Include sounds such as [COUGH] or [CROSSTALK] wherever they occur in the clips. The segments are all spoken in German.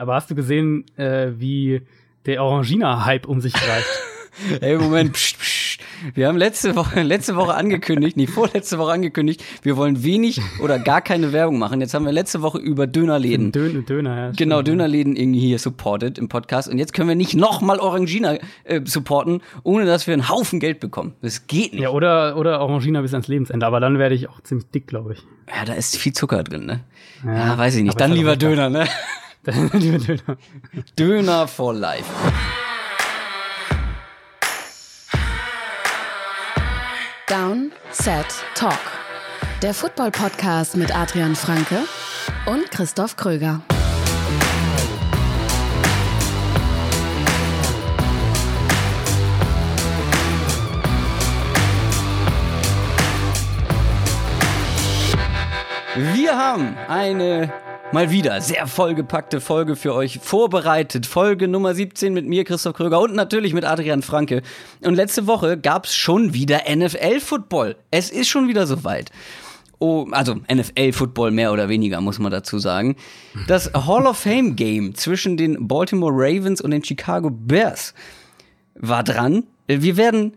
Aber hast du gesehen, äh, wie der Orangina-Hype um sich greift? [LAUGHS] Ey, Moment, pst, pst. wir haben letzte Woche, letzte Woche angekündigt, nee, vorletzte Woche angekündigt, wir wollen wenig oder gar keine Werbung machen. Jetzt haben wir letzte Woche über Dönerläden. Dön Döner, ja. Genau, Dönerläden irgendwie hier supported im Podcast. Und jetzt können wir nicht nochmal Orangina äh, supporten, ohne dass wir einen Haufen Geld bekommen. Das geht nicht. Ja, oder, oder Orangina bis ans Lebensende. Aber dann werde ich auch ziemlich dick, glaube ich. Ja, da ist viel Zucker drin, ne? Ja, ja weiß ich nicht. Dann lieber Döner, ne? [LAUGHS] Döner. [LAUGHS] Döner for life. Down, Set, Talk. Der Football-Podcast mit Adrian Franke und Christoph Kröger. Wir haben eine mal wieder sehr vollgepackte Folge für euch vorbereitet. Folge Nummer 17 mit mir, Christoph Kröger und natürlich mit Adrian Franke. Und letzte Woche gab es schon wieder NFL-Football. Es ist schon wieder soweit. Oh, also NFL-Football mehr oder weniger, muss man dazu sagen. Das Hall of Fame-Game zwischen den Baltimore Ravens und den Chicago Bears war dran. Wir werden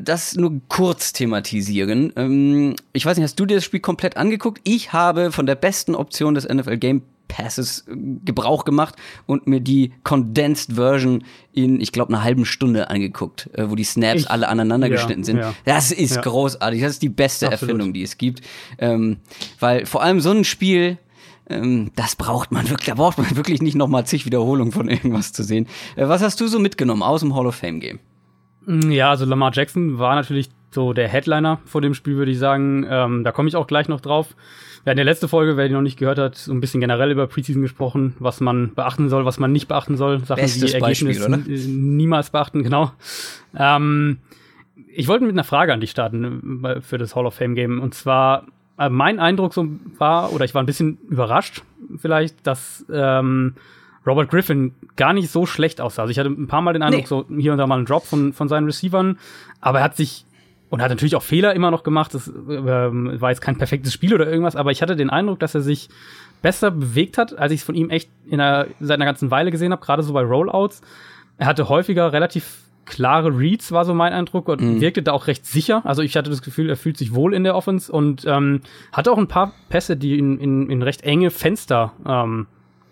das nur kurz thematisieren. Ähm, ich weiß nicht, hast du dir das Spiel komplett angeguckt? Ich habe von der besten Option des NFL Game Passes äh, Gebrauch gemacht und mir die Condensed Version in, ich glaube, einer halben Stunde angeguckt, äh, wo die Snaps ich, alle aneinander ja, geschnitten sind. Ja. Das ist ja. großartig. Das ist die beste Absolut. Erfindung, die es gibt. Ähm, weil vor allem so ein Spiel, ähm, das braucht man wirklich, da braucht man wirklich nicht nochmal zig Wiederholungen von irgendwas zu sehen. Äh, was hast du so mitgenommen aus dem Hall of Fame Game? Mm, ja, also Lamar Jackson war natürlich so der Headliner vor dem Spiel, würde ich sagen. Ähm, da komme ich auch gleich noch drauf. Wir hatten ja letzte Folge, wer die noch nicht gehört hat, so ein bisschen generell über Preseason gesprochen, was man beachten soll, was man nicht beachten soll. Sachen, Bestes die Ergebnisse niemals beachten, genau. Ähm, ich wollte mit einer Frage an dich starten äh, für das Hall of Fame Game. Und zwar, äh, mein Eindruck so war, oder ich war ein bisschen überrascht vielleicht, dass ähm, Robert Griffin gar nicht so schlecht aussah. Also ich hatte ein paar Mal den Eindruck, nee. so hier und da mal einen Drop von, von seinen Receivern, aber er hat sich und hat natürlich auch Fehler immer noch gemacht. Das ähm, war jetzt kein perfektes Spiel oder irgendwas, aber ich hatte den Eindruck, dass er sich besser bewegt hat, als ich es von ihm echt in einer, seit einer ganzen Weile gesehen habe, gerade so bei Rollouts. Er hatte häufiger relativ klare Reads, war so mein Eindruck, und mhm. wirkte da auch recht sicher. Also ich hatte das Gefühl, er fühlt sich wohl in der Offense und ähm, hatte auch ein paar Pässe, die in, in, in recht enge Fenster ähm,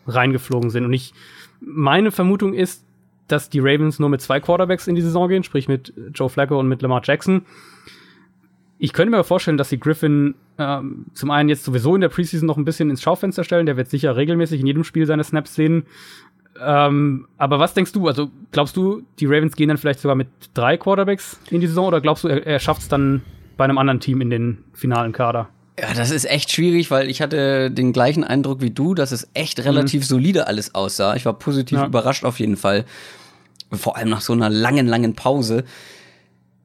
reingeflogen sind. Und ich, meine Vermutung ist, dass die Ravens nur mit zwei Quarterbacks in die Saison gehen, sprich mit Joe Flacco und mit Lamar Jackson. Ich könnte mir vorstellen, dass sie Griffin ähm, zum einen jetzt sowieso in der Preseason noch ein bisschen ins Schaufenster stellen. Der wird sicher regelmäßig in jedem Spiel seine Snaps sehen. Ähm, aber was denkst du? Also glaubst du, die Ravens gehen dann vielleicht sogar mit drei Quarterbacks in die Saison oder glaubst du, er, er schafft es dann bei einem anderen Team in den finalen Kader? Ja, das ist echt schwierig, weil ich hatte den gleichen Eindruck wie du, dass es echt relativ mhm. solide alles aussah. Ich war positiv ja. überrascht auf jeden Fall. Vor allem nach so einer langen, langen Pause.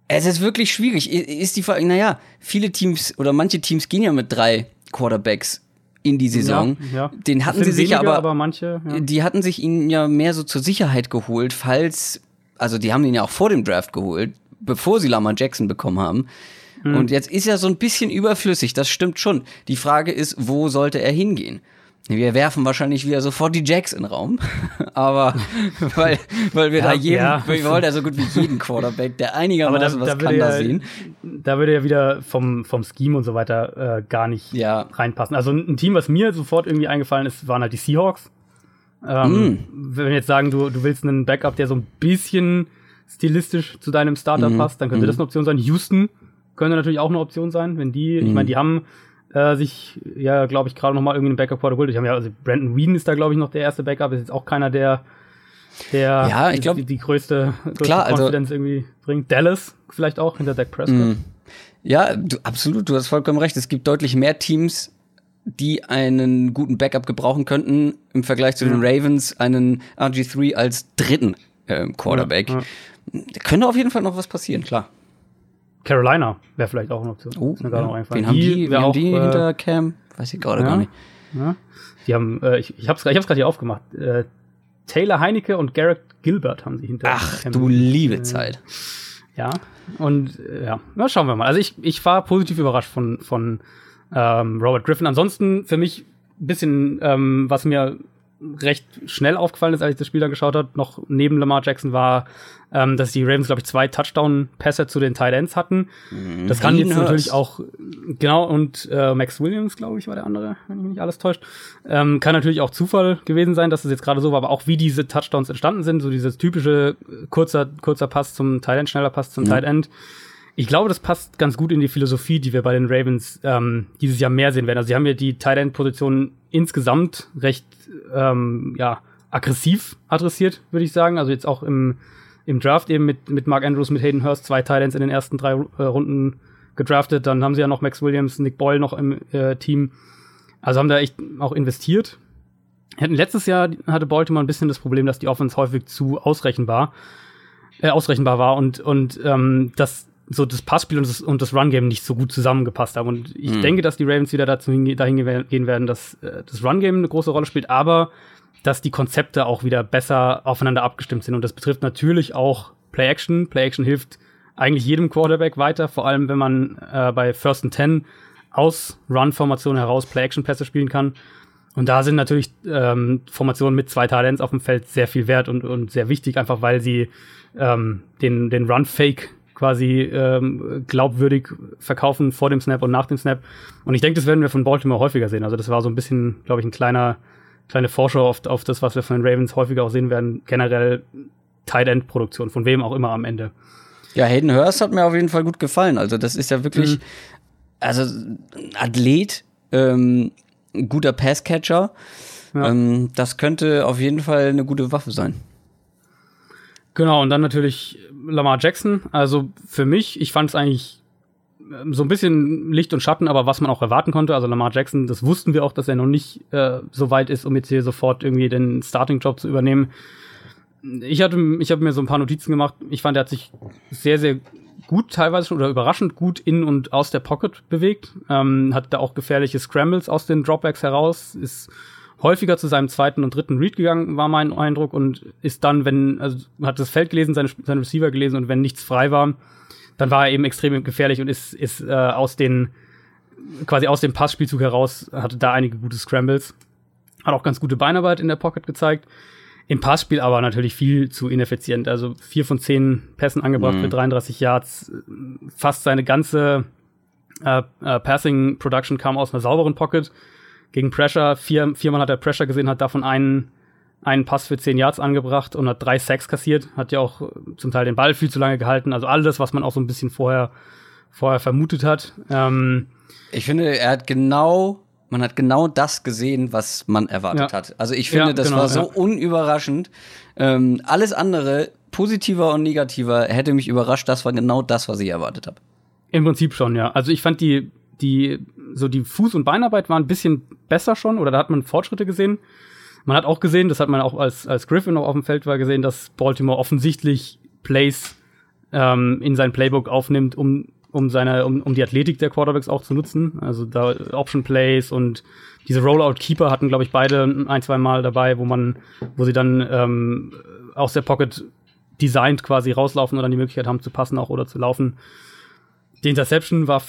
Es ist wirklich schwierig. Ist die Frage, naja, viele Teams oder manche Teams gehen ja mit drei Quarterbacks in die Saison. Ja, ja. Den hatten sie sich aber, aber manche, ja. die hatten sich ihn ja mehr so zur Sicherheit geholt, falls, also die haben ihn ja auch vor dem Draft geholt, bevor sie Lamar Jackson bekommen haben. Mhm. Und jetzt ist er so ein bisschen überflüssig, das stimmt schon. Die Frage ist, wo sollte er hingehen? Wir werfen wahrscheinlich wieder sofort die Jacks in den Raum. [LAUGHS] Aber [LAUGHS] weil, weil wir ja, da jeden, ja. wir wollen ja so gut wie jeden Quarterback, der einigermaßen da, was da kann, ja, da sehen. Da würde ja wieder vom, vom Scheme und so weiter äh, gar nicht ja. reinpassen. Also ein Team, was mir sofort irgendwie eingefallen ist, waren halt die Seahawks. Ähm, mm. Wenn wir jetzt sagen, du, du willst einen Backup, der so ein bisschen stilistisch zu deinem Starter mm. passt, dann könnte mm. das eine Option sein. Houston könnte natürlich auch eine Option sein, wenn die, mhm. ich meine, die haben äh, sich ja, glaube ich, gerade noch mal irgendwie einen Backup geholt. Ich habe ja, also Brandon Whedon ist da, glaube ich, noch der erste Backup. Ist jetzt auch keiner, der der ja, ich glaube die, die, größte, größte klar, Confidence also, irgendwie bringt. Dallas vielleicht auch hinter Dak Prescott. Mhm. Ja, du, absolut, du hast vollkommen recht. Es gibt deutlich mehr Teams, die einen guten Backup gebrauchen könnten im Vergleich zu den Ravens einen RG3 als dritten äh, Quarterback. Ja, ja. Da könnte auf jeden Fall noch was passieren, klar. Carolina wäre vielleicht auch eine Option. Oh, ist mir ja. noch Wen haben die, die, haben die äh, hinter Cam? Weiß ich gerade ja, gar nicht. Ja. Die haben, äh, ich, ich habe es ich gerade hier aufgemacht. Äh, Taylor Heinecke und Garrett Gilbert haben sie hinter Ach, Cam. du liebe äh, Zeit. Ja, und äh, ja, na, schauen wir mal. Also ich, ich war positiv überrascht von, von ähm, Robert Griffin. Ansonsten für mich ein bisschen, ähm, was mir recht schnell aufgefallen ist, als ich das Spiel dann geschaut habe, noch neben Lamar Jackson war, ähm, dass die Ravens, glaube ich, zwei Touchdown-Pässe zu den Tight Ends hatten. Mhm. Das kann jetzt natürlich auch, genau, und äh, Max Williams, glaube ich, war der andere, wenn mich nicht alles täuscht. Ähm, kann natürlich auch Zufall gewesen sein, dass es jetzt gerade so war, aber auch wie diese Touchdowns entstanden sind, so dieses typische kurzer, kurzer Pass zum Tight End, schneller Pass zum mhm. Tight End. Ich glaube, das passt ganz gut in die Philosophie, die wir bei den Ravens ähm, dieses Jahr mehr sehen werden. Also sie haben ja die Tight End-Position insgesamt recht ähm, ja, aggressiv adressiert, würde ich sagen. Also jetzt auch im, im Draft eben mit, mit Mark Andrews, mit Hayden Hurst, zwei Titans in den ersten drei äh, Runden gedraftet. Dann haben sie ja noch Max Williams, Nick Boyle noch im äh, Team. Also haben da echt auch investiert. Letztes Jahr hatte Baltimore ein bisschen das Problem, dass die Offense häufig zu ausrechenbar, äh, ausrechenbar war und, und ähm, dass so das Passspiel und das, und das Run-Game nicht so gut zusammengepasst haben. Und ich mhm. denke, dass die Ravens wieder dazu hinge dahin gehen werden, dass äh, das Run-Game eine große Rolle spielt, aber dass die Konzepte auch wieder besser aufeinander abgestimmt sind. Und das betrifft natürlich auch Play-Action. Play-Action hilft eigentlich jedem Quarterback weiter, vor allem wenn man äh, bei First and Ten aus Run-Formationen heraus Play-Action-Pässe spielen kann. Und da sind natürlich ähm, Formationen mit zwei Talents auf dem Feld sehr viel wert und, und sehr wichtig, einfach weil sie ähm, den, den Run-Fake quasi ähm, glaubwürdig verkaufen vor dem Snap und nach dem Snap. Und ich denke, das werden wir von Baltimore häufiger sehen. Also das war so ein bisschen, glaube ich, ein kleiner, kleine Vorschau auf, auf das, was wir von den Ravens häufiger auch sehen werden. Generell Tight End Produktion, von wem auch immer am Ende. Ja, Hayden Hurst hat mir auf jeden Fall gut gefallen. Also das ist ja wirklich, mhm. also Athlet, ähm, guter Passcatcher. Ja. Ähm, das könnte auf jeden Fall eine gute Waffe sein. Genau, und dann natürlich Lamar Jackson. Also für mich, ich fand es eigentlich ähm, so ein bisschen Licht und Schatten, aber was man auch erwarten konnte. Also Lamar Jackson, das wussten wir auch, dass er noch nicht äh, so weit ist, um jetzt hier sofort irgendwie den Starting-Job zu übernehmen. Ich hatte, ich habe mir so ein paar Notizen gemacht. Ich fand, er hat sich sehr, sehr gut teilweise schon oder überraschend gut in und aus der Pocket bewegt. Ähm, hat da auch gefährliche Scrambles aus den Dropbacks heraus. Ist häufiger zu seinem zweiten und dritten Read gegangen, war mein Eindruck, und ist dann, wenn, also hat das Feld gelesen, seine, seine Receiver gelesen und wenn nichts frei war, dann war er eben extrem gefährlich und ist, ist äh, aus den, quasi aus dem Passspielzug heraus, hatte da einige gute Scrambles. Hat auch ganz gute Beinarbeit in der Pocket gezeigt. Im Passspiel aber natürlich viel zu ineffizient. Also vier von zehn Pässen angebracht mhm. für 33 Yards. Fast seine ganze äh, äh, Passing Production kam aus einer sauberen Pocket gegen Pressure. Vier, viermal hat er Pressure gesehen, hat davon einen, einen Pass für zehn Yards angebracht und hat drei Sacks kassiert. Hat ja auch zum Teil den Ball viel zu lange gehalten. Also alles, was man auch so ein bisschen vorher, vorher vermutet hat. Ähm, ich finde, er hat genau, man hat genau das gesehen, was man erwartet ja. hat. Also ich finde, ja, das genau, war so ja. unüberraschend. Ähm, alles andere, positiver und negativer, hätte mich überrascht. Das war genau das, was ich erwartet habe. Im Prinzip schon, ja. Also ich fand die, die, so die Fuß- und Beinarbeit war ein bisschen besser schon oder da hat man Fortschritte gesehen. Man hat auch gesehen, das hat man auch als, als Griffin noch auf dem Feld war gesehen, dass Baltimore offensichtlich Plays ähm, in sein Playbook aufnimmt, um, um seine, um, um die Athletik der Quarterbacks auch zu nutzen. Also da Option Plays und diese Rollout Keeper hatten, glaube ich, beide ein, zwei Mal dabei, wo man, wo sie dann ähm, aus der Pocket designed quasi rauslaufen oder die Möglichkeit haben zu passen auch oder zu laufen. Die Interception war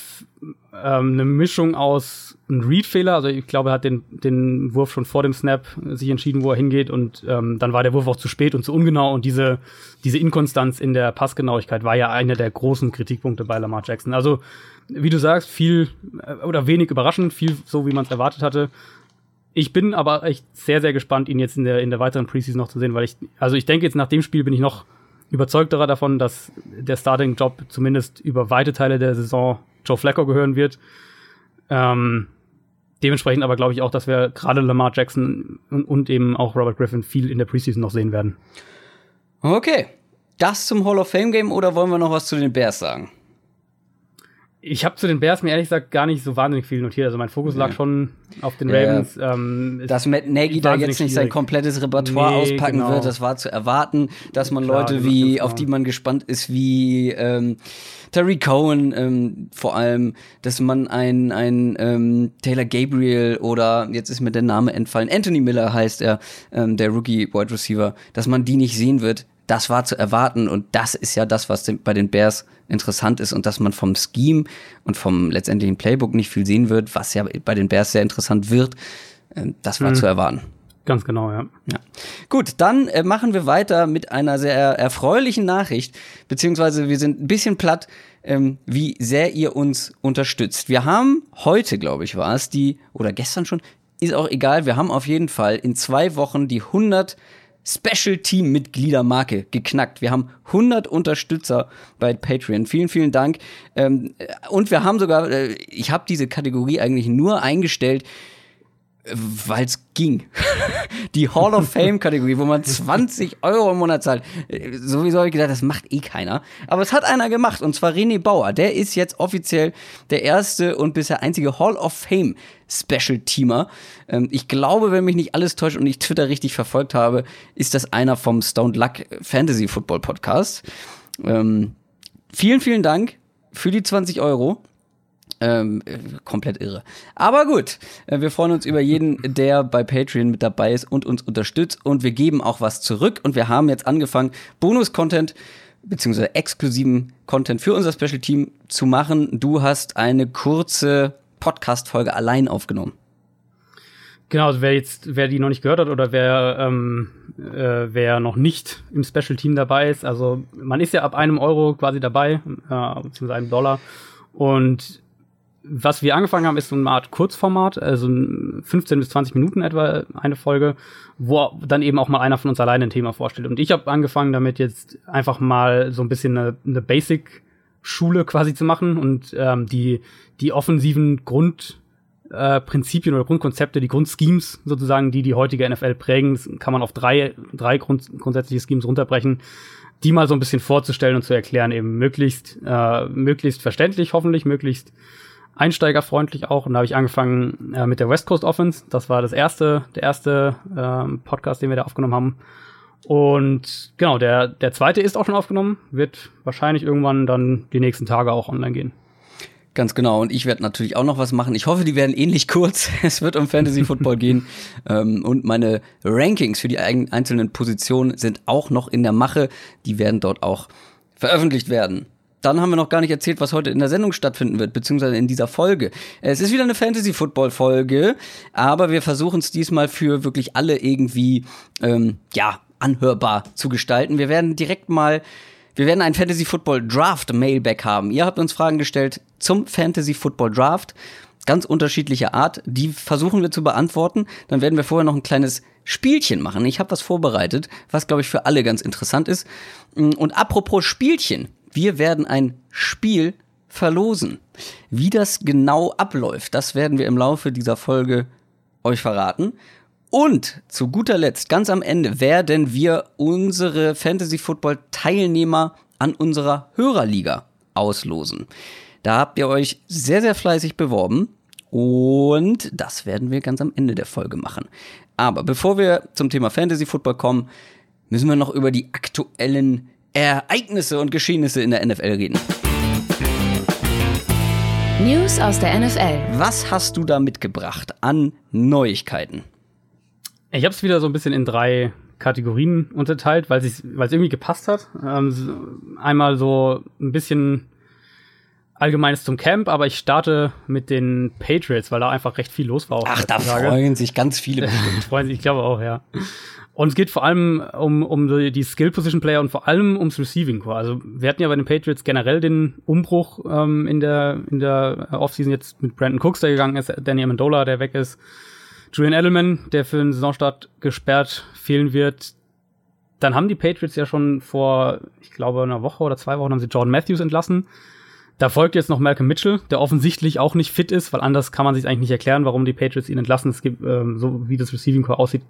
ähm, eine Mischung aus einem Read-Fehler, also ich glaube, er hat den, den Wurf schon vor dem Snap sich entschieden, wo er hingeht und ähm, dann war der Wurf auch zu spät und zu ungenau und diese, diese Inkonstanz in der Passgenauigkeit war ja einer der großen Kritikpunkte bei Lamar Jackson. Also, wie du sagst, viel äh, oder wenig überraschend, viel so, wie man es erwartet hatte. Ich bin aber echt sehr, sehr gespannt, ihn jetzt in der, in der weiteren Preseason noch zu sehen, weil ich, also ich denke jetzt nach dem Spiel bin ich noch überzeugter davon, dass der Starting-Job zumindest über weite Teile der Saison Joe Flacco gehören wird. Ähm, dementsprechend aber glaube ich auch, dass wir gerade Lamar Jackson und, und, eben auch Robert Griffin viel in der Preseason noch sehen werden. Okay. Das zum Hall of Fame Game oder wollen wir noch was zu den Bears sagen? Ich habe zu den Bears mir ehrlich gesagt gar nicht so wahnsinnig viel notiert. Also mein Fokus lag schon auf den Ravens. Ja. Ähm, dass Matt Nagy da jetzt nicht sein komplettes Repertoire nee, auspacken genau. wird, das war zu erwarten. Dass man Klar, Leute wie, auf die man gespannt ist, wie ähm, Terry Cohen ähm, vor allem, dass man ein, ein ähm, Taylor Gabriel oder jetzt ist mir der Name entfallen, Anthony Miller heißt er, ähm, der Rookie Wide Receiver, dass man die nicht sehen wird das war zu erwarten und das ist ja das, was bei den Bears interessant ist und dass man vom Scheme und vom letztendlichen Playbook nicht viel sehen wird, was ja bei den Bears sehr interessant wird, ähm, das war mhm. zu erwarten. Ganz genau, ja. ja. Gut, dann äh, machen wir weiter mit einer sehr erfreulichen Nachricht, beziehungsweise wir sind ein bisschen platt, ähm, wie sehr ihr uns unterstützt. Wir haben heute, glaube ich, war es die, oder gestern schon, ist auch egal, wir haben auf jeden Fall in zwei Wochen die 100 Special Team Mitgliedermarke geknackt. Wir haben 100 Unterstützer bei Patreon. Vielen, vielen Dank. Ähm, und wir haben sogar, äh, ich habe diese Kategorie eigentlich nur eingestellt, weil es ging. [LAUGHS] Die Hall of Fame-Kategorie, wo man 20 Euro im Monat zahlt. Sowieso habe ich gedacht, das macht eh keiner. Aber es hat einer gemacht, und zwar René Bauer. Der ist jetzt offiziell der erste und bisher einzige Hall of Fame Special-Teamer. Ähm, ich glaube, wenn mich nicht alles täuscht und ich Twitter richtig verfolgt habe, ist das einer vom Stone Luck Fantasy Football Podcast. Ähm, vielen, vielen Dank für die 20 Euro. Ähm, komplett irre. Aber gut, äh, wir freuen uns über jeden, der bei Patreon mit dabei ist und uns unterstützt. Und wir geben auch was zurück. Und wir haben jetzt angefangen, Bonus-Content beziehungsweise exklusiven Content für unser Special Team zu machen. Du hast eine kurze Podcast-Folge allein aufgenommen. Genau, also wer jetzt, wer die noch nicht gehört hat oder wer, ähm, äh, wer noch nicht im Special Team dabei ist, also man ist ja ab einem Euro quasi dabei, äh, beziehungsweise einem Dollar. Und was wir angefangen haben, ist so eine Art Kurzformat, also 15 bis 20 Minuten etwa eine Folge, wo dann eben auch mal einer von uns alleine ein Thema vorstellt. Und ich habe angefangen damit jetzt einfach mal so ein bisschen eine, eine Basic-Schule quasi zu machen und ähm, die, die offensiven Grundprinzipien äh, oder Grundkonzepte, die Grundschemes sozusagen, die die heutige NFL prägen, das kann man auf drei, drei Grund, grundsätzliche Schemes runterbrechen, die mal so ein bisschen vorzustellen und zu erklären, eben möglichst, äh, möglichst verständlich, hoffentlich, möglichst einsteigerfreundlich auch. Und da habe ich angefangen äh, mit der West Coast Offense. Das war das erste, der erste äh, Podcast, den wir da aufgenommen haben. Und genau, der, der zweite ist auch schon aufgenommen, wird wahrscheinlich irgendwann dann die nächsten Tage auch online gehen. Ganz genau. Und ich werde natürlich auch noch was machen. Ich hoffe, die werden ähnlich kurz. [LAUGHS] Es wird um Fantasy Football gehen. [LAUGHS] Ähm, und meine Rankings für die einzelnen Positionen sind auch noch in der Mache. Die werden dort auch veröffentlicht werden. Dann haben wir noch gar nicht erzählt, was heute in der Sendung stattfinden wird, beziehungsweise in dieser Folge. Es ist wieder eine Fantasy-Football-Folge, aber wir versuchen es diesmal für wirklich alle irgendwie, ähm, ja, anhörbar zu gestalten. Wir werden direkt mal, wir werden einen Fantasy-Football-Draft-Mailback haben. Ihr habt uns Fragen gestellt zum Fantasy-Football-Draft ganz unterschiedlicher Art. Die versuchen wir zu beantworten. Dann werden wir vorher noch ein kleines Spielchen machen. Ich habe was vorbereitet, was, glaube ich, für alle ganz interessant ist. Und apropos Spielchen, wir werden ein Spiel verlosen. Wie das genau abläuft, das werden wir im Laufe dieser Folge euch verraten. Und zu guter Letzt, ganz am Ende, werden wir unsere Fantasy Football Teilnehmer an unserer Hörerliga auslosen. Da habt ihr euch sehr, sehr fleißig beworben. Und das werden wir ganz am Ende der Folge machen. Aber bevor wir zum Thema Fantasy Football kommen, müssen wir noch über die aktuellen Ereignisse und Geschehnisse in der NFL reden. News aus der NFL. Was hast du da mitgebracht an Neuigkeiten? Ich habe es wieder so ein bisschen in drei Kategorien unterteilt, weil es irgendwie gepasst hat. Ähm, einmal so ein bisschen Allgemeines zum Camp, aber ich starte mit den Patriots, weil da einfach recht viel los war. Ach, da freuen sich ganz viele. [LAUGHS] freuen sich, ich glaube auch, ja. Und es geht vor allem um, um die Skill-Position-Player und vor allem ums Receiving Core. Also wir hatten ja bei den Patriots generell den Umbruch ähm, in der, in der Offseason jetzt mit Brandon Cooks, der gegangen ist, Danny Amendola, der weg ist, Julian Edelman, der für den Saisonstart gesperrt fehlen wird. Dann haben die Patriots ja schon vor, ich glaube, einer Woche oder zwei Wochen haben sie Jordan Matthews entlassen. Da folgt jetzt noch Malcolm Mitchell, der offensichtlich auch nicht fit ist, weil anders kann man sich eigentlich nicht erklären, warum die Patriots ihn entlassen. Es gibt, ähm, so wie das Receiving Core aussieht,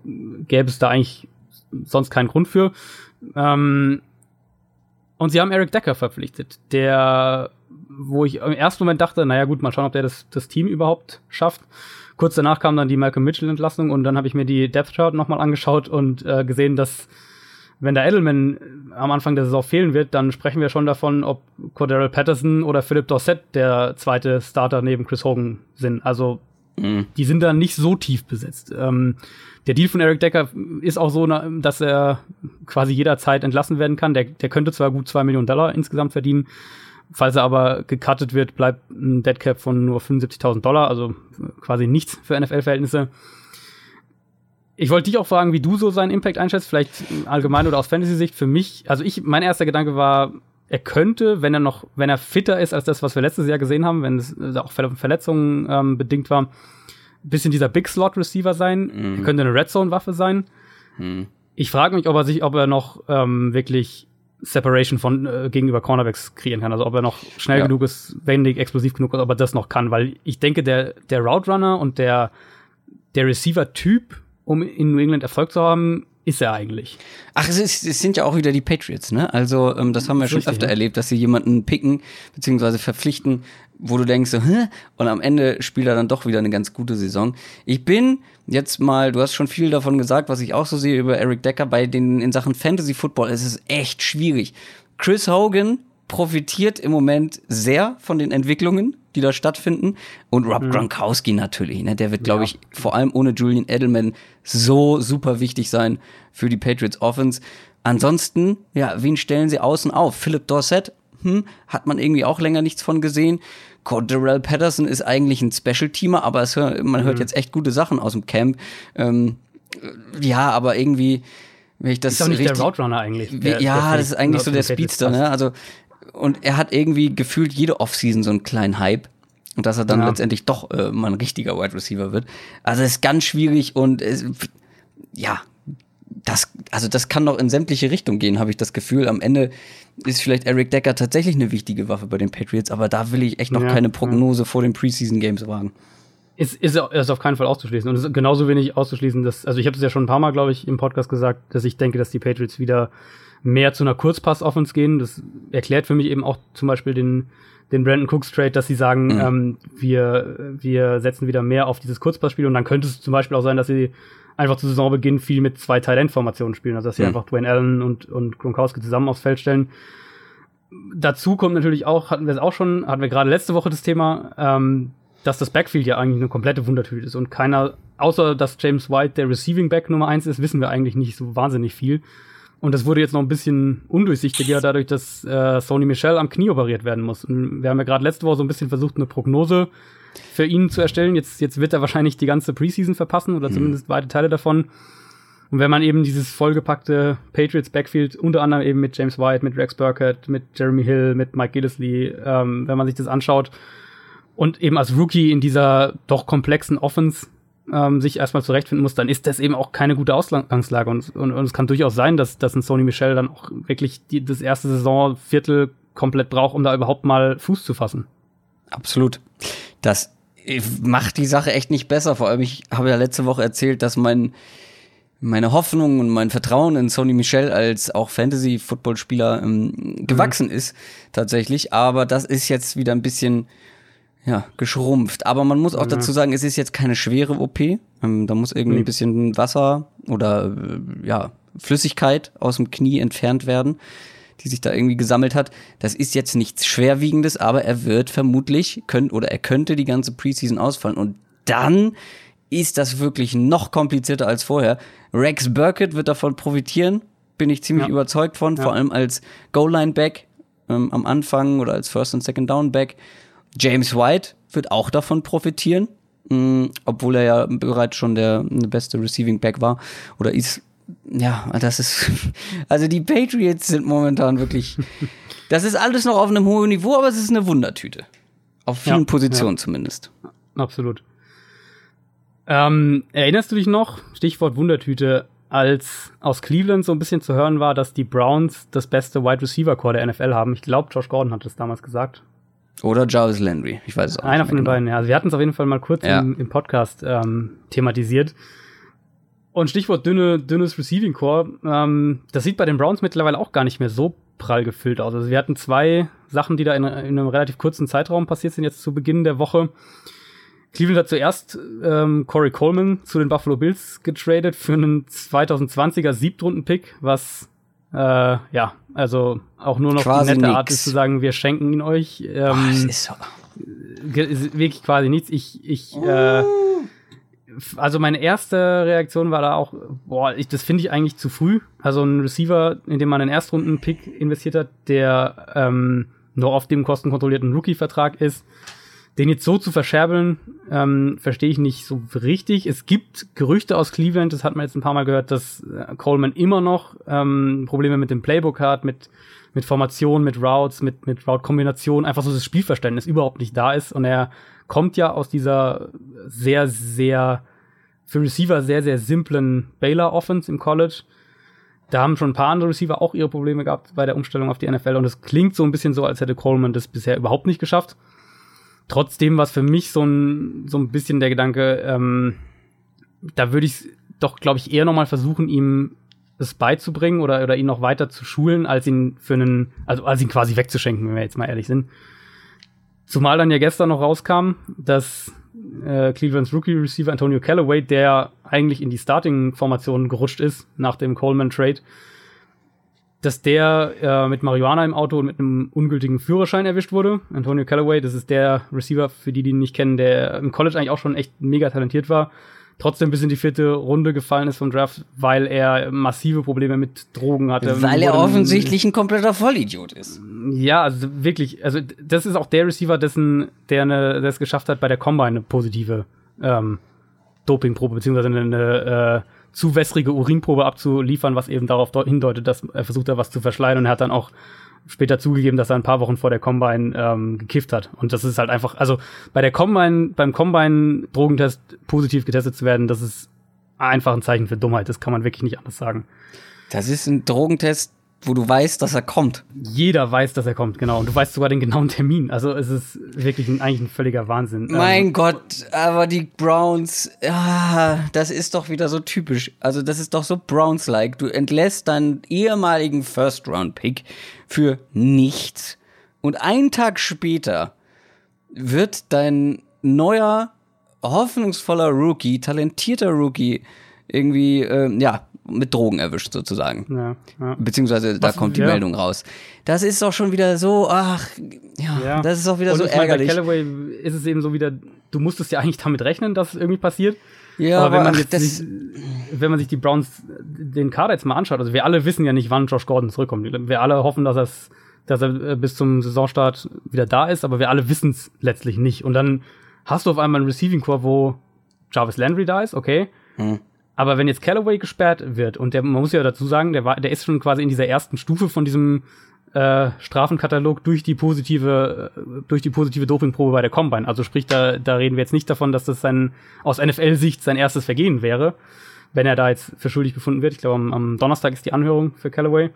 gäbe es da eigentlich sonst keinen Grund für. Ähm, und sie haben Eric Decker verpflichtet, der, wo ich im ersten Moment dachte, naja gut, mal schauen, ob der das, das Team überhaupt schafft. Kurz danach kam dann die Malcolm Mitchell-Entlassung und dann habe ich mir die Depth Chart nochmal angeschaut und äh, gesehen, dass wenn der Edelman am Anfang der Saison fehlen wird, dann sprechen wir schon davon, ob Cordero Patterson oder Philip Dorsett der zweite Starter neben Chris Hogan sind. Also mhm. die sind da nicht so tief besetzt. Ähm, der Deal von Eric Decker ist auch so, dass er quasi jederzeit entlassen werden kann. Der, der könnte zwar gut zwei Millionen Dollar insgesamt verdienen, falls er aber gecuttet wird, bleibt ein Deadcap von nur 75.000 Dollar, also quasi nichts für NFL-Verhältnisse ich wollte dich auch fragen, wie du so seinen Impact einschätzt, vielleicht allgemein oder aus Fantasy-Sicht. Für mich, also ich, mein erster Gedanke war, er könnte, wenn er noch, wenn er fitter ist als das, was wir letztes Jahr gesehen haben, wenn es äh, auch Verletzungen ähm, bedingt war, bisschen dieser Big Slot Receiver sein. Mhm. Er könnte eine Red Zone Waffe sein. Mhm. Ich frage mich, ob er sich, ob er noch ähm, wirklich Separation von äh, gegenüber Cornerbacks kreieren kann. Also ob er noch schnell ja. genug ist, wendig, explosiv genug ist, ob er das noch kann, weil ich denke, der der Route Runner und der der Receiver Typ um in New England Erfolg zu haben, ist er eigentlich. Ach, es, ist, es sind ja auch wieder die Patriots, ne? Also, ähm, das haben wir schon richtig, öfter ja. erlebt, dass sie jemanden picken, beziehungsweise verpflichten, wo du denkst, so, Hä? und am Ende spielt er dann doch wieder eine ganz gute Saison. Ich bin jetzt mal, du hast schon viel davon gesagt, was ich auch so sehe über Eric Decker bei den in Sachen Fantasy Football, es ist echt schwierig. Chris Hogan profitiert im Moment sehr von den Entwicklungen, die da stattfinden. Und Rob mhm. Gronkowski natürlich. Ne? Der wird, glaube ich, vor allem ohne Julian Edelman so super wichtig sein für die Patriots Offense. Ansonsten, ja, wen stellen sie außen auf? Philip Dorset, hm, hat man irgendwie auch länger nichts von gesehen. Cordarrell Patterson ist eigentlich ein Special-Teamer, aber es, man hört mhm. jetzt echt gute Sachen aus dem Camp. Ähm, ja, aber irgendwie, wenn ich das ist doch nicht der Route Runner eigentlich. Der, ja, der das ist eigentlich so der Speedster, ne? Also und er hat irgendwie gefühlt jede Offseason so einen kleinen Hype. Und dass er dann ja. letztendlich doch äh, mal ein richtiger Wide Receiver wird. Also es ist ganz schwierig und es, ja, das, also das kann doch in sämtliche Richtungen gehen, habe ich das Gefühl. Am Ende ist vielleicht Eric Decker tatsächlich eine wichtige Waffe bei den Patriots, aber da will ich echt noch ja, keine Prognose ja. vor den Preseason Games wagen. Ist, ist, ist auf keinen Fall auszuschließen. Und es ist genauso wenig auszuschließen, dass, also ich habe es ja schon ein paar Mal, glaube ich, im Podcast gesagt, dass ich denke, dass die Patriots wieder mehr zu einer Kurzpass-Offense gehen. Das erklärt für mich eben auch zum Beispiel den, den Brandon Cooks Trade, dass sie sagen, mhm. ähm, wir, wir setzen wieder mehr auf dieses Kurzpassspiel und dann könnte es zum Beispiel auch sein, dass sie einfach zu Saisonbeginn viel mit zwei Talentformationen spielen, also dass sie mhm. einfach Dwayne Allen und, und Gronkowski zusammen aufs Feld stellen. Dazu kommt natürlich auch, hatten wir es auch schon, hatten wir gerade letzte Woche das Thema, ähm, dass das Backfield ja eigentlich eine komplette Wundertüte ist und keiner, außer dass James White der Receiving Back Nummer eins ist, wissen wir eigentlich nicht so wahnsinnig viel. Und das wurde jetzt noch ein bisschen undurchsichtiger, dadurch, dass äh, Sony Michel am Knie operiert werden muss. Und wir haben ja gerade letzte Woche so ein bisschen versucht, eine Prognose für ihn zu erstellen. Jetzt, jetzt wird er wahrscheinlich die ganze Preseason verpassen oder mhm. zumindest weite Teile davon. Und wenn man eben dieses vollgepackte Patriots Backfield, unter anderem eben mit James White, mit Rex Burkett, mit Jeremy Hill, mit Mike Gillisley, ähm, wenn man sich das anschaut und eben als Rookie in dieser doch komplexen Offense ähm, sich erstmal zurechtfinden muss, dann ist das eben auch keine gute Ausgangslage. Und, und, und es kann durchaus sein, dass, dass ein Sony Michel dann auch wirklich die, das erste Saisonviertel komplett braucht, um da überhaupt mal Fuß zu fassen. Absolut. Das macht die Sache echt nicht besser. Vor allem, ich habe ja letzte Woche erzählt, dass mein meine Hoffnung und mein Vertrauen in Sony Michel als auch Fantasy-Football-Spieler ähm, gewachsen mhm. ist, tatsächlich. Aber das ist jetzt wieder ein bisschen ja, geschrumpft. Aber man muss auch ja. dazu sagen, es ist jetzt keine schwere OP. Ähm, da muss irgendwie nee. ein bisschen Wasser oder äh, ja, Flüssigkeit aus dem Knie entfernt werden, die sich da irgendwie gesammelt hat. Das ist jetzt nichts Schwerwiegendes, aber er wird vermutlich können oder er könnte die ganze Preseason ausfallen. Und dann ist das wirklich noch komplizierter als vorher. Rex Burkett wird davon profitieren, bin ich ziemlich ja. überzeugt von, ja. vor allem als Goal-Line-Back ähm, am Anfang oder als First- und Second-Down-Back. James White wird auch davon profitieren, mh, mm, obwohl er ja bereits schon der, der beste Receiving Back war oder ist. Ja, das ist. [LAUGHS] Also die Patriots sind momentan wirklich. [LAUGHS] Das ist alles noch auf einem hohen Niveau, aber es ist eine Wundertüte. Auf vielen ja, Positionen ja. zumindest. Absolut. Ähm, erinnerst du dich noch, Stichwort Wundertüte, als aus Cleveland so ein bisschen zu hören war, dass die Browns das beste Wide Receiver Core der NFL haben? Ich glaube, Josh Gordon hat das damals gesagt. Oder Jarvis Landry, ich weiß es auch Einer von den genau. beiden, ja. Also wir hatten es auf jeden Fall mal kurz ja. im, im, Podcast ähm, thematisiert. Und Stichwort dünne, dünnes Receiving Core, ähm, das sieht bei den Browns mittlerweile auch gar nicht mehr so prall gefüllt aus. Also wir hatten zwei Sachen, die da in, in einem relativ kurzen Zeitraum passiert sind, jetzt zu Beginn der Woche. Cleveland hat zuerst ähm, Corey Coleman zu den Buffalo Bills getradet für einen 2020er Siebtrunden-Pick, was äh, ja, also auch nur noch quasi die nette nix. Art ist zu sagen, wir schenken ihn euch. Ähm, oh, ist, so. wirklich quasi nichts. Ich, ich, oh. äh, also meine erste Reaktion war da auch, boah, ich, das finde ich eigentlich zu früh. Also ein Receiver, in dem man einen Erstrunden-Pick investiert hat, der ähm, noch auf dem kostenkontrollierten Rookie-Vertrag ist, Den jetzt so zu verscherbeln, ähm, verstehe ich nicht so richtig. Es gibt Gerüchte aus Cleveland, das hat man jetzt ein paar Mal gehört, dass äh, Coleman immer noch ähm, Probleme mit dem Playbook hat, mit, mit Formation, mit Routes, mit, mit Route-Kombination, einfach so das Spielverständnis überhaupt nicht da ist. Und er kommt ja aus dieser sehr, sehr, für Receiver sehr, sehr simplen Baylor-Offense im College. Da haben schon ein paar andere Receiver auch ihre Probleme gehabt bei der Umstellung auf die NFL und es klingt so ein bisschen so, als hätte Coleman das bisher überhaupt nicht geschafft. Trotzdem war es für mich so ein, so ein bisschen der Gedanke, ähm, da würde ich doch, glaube ich, eher nochmal versuchen, ihm das beizubringen oder, oder ihn noch weiter zu schulen, als ihn für einen, also als ihn quasi wegzuschenken, wenn wir jetzt mal ehrlich sind. Zumal dann ja gestern noch rauskam, dass äh, Clevelands Rookie Receiver Antonio Callaway, der eigentlich in die Starting-Formation gerutscht ist nach dem Coleman-Trade, dass der äh, mit Marihuana im Auto und mit einem ungültigen Führerschein erwischt wurde. Antonio Callaway, das ist der Receiver, für die, die ihn nicht kennen, der im College eigentlich auch schon echt mega talentiert war. Trotzdem bis in die vierte Runde gefallen ist vom Draft, weil er massive Probleme mit Drogen hatte. Weil er offensichtlich ein kompletter Vollidiot ist. Ja, also wirklich, also das ist auch der Receiver, dessen, der, eine, der es geschafft hat, bei der Combine eine positive ähm, Dopingprobe, beziehungsweise eine, eine äh, zu wässrige Urinprobe abzuliefern, was eben darauf hindeutet, dass er versucht hat, was zu verschleiern und er hat dann auch später zugegeben, dass er ein paar Wochen vor der Combine ähm, gekifft hat. Und das ist halt einfach, also bei der Combine, beim Combine-Drogentest positiv getestet zu werden, das ist einfach ein Zeichen für Dummheit. Das kann man wirklich nicht anders sagen. Das ist ein Drogentest, wo du weißt, dass er kommt. Jeder weiß, dass er kommt, genau. Und du weißt sogar den genauen Termin. Also es ist wirklich ein, eigentlich ein völliger Wahnsinn. Mein ähm, Gott, aber die Browns, ja, das ist doch wieder so typisch. Also das ist doch so Browns-like. Du entlässt deinen ehemaligen First-Round-Pick für nichts. Und einen Tag später wird dein neuer, hoffnungsvoller Rookie, talentierter Rookie, irgendwie, äh, ja, mit Drogen erwischt sozusagen. Ja, ja. Beziehungsweise da Was, kommt die ja. Meldung raus. Das ist doch schon wieder so, ach, ja, ja. das ist doch wieder Und so ärgerlich. Meine, bei Callaway ist es eben so wieder, du musstest ja eigentlich damit rechnen, dass es irgendwie passiert. Ja, aber, wenn man ach, jetzt sich, wenn man sich die Browns den Kader jetzt mal anschaut, also wir alle wissen ja nicht, wann Josh Gordon zurückkommt. Wir alle hoffen, dass er dass er äh, bis zum Saisonstart wieder da ist, aber wir alle wissen es letztlich nicht. Und dann hast du auf einmal einen Receiving Core, wo Jarvis Landry da ist, okay. Hm. Aber wenn jetzt Callaway gesperrt wird und der, man muss ja dazu sagen, der war, der ist schon quasi in dieser ersten Stufe von diesem äh, Strafenkatalog durch die positive, äh, durch die positive Dopingprobe bei der Combine. Also sprich, da, da reden wir jetzt nicht davon, dass das sein, aus NFL-Sicht sein erstes Vergehen wäre, wenn er da jetzt für schuldig befunden wird. Ich glaube, am, am Donnerstag ist die Anhörung für Callaway.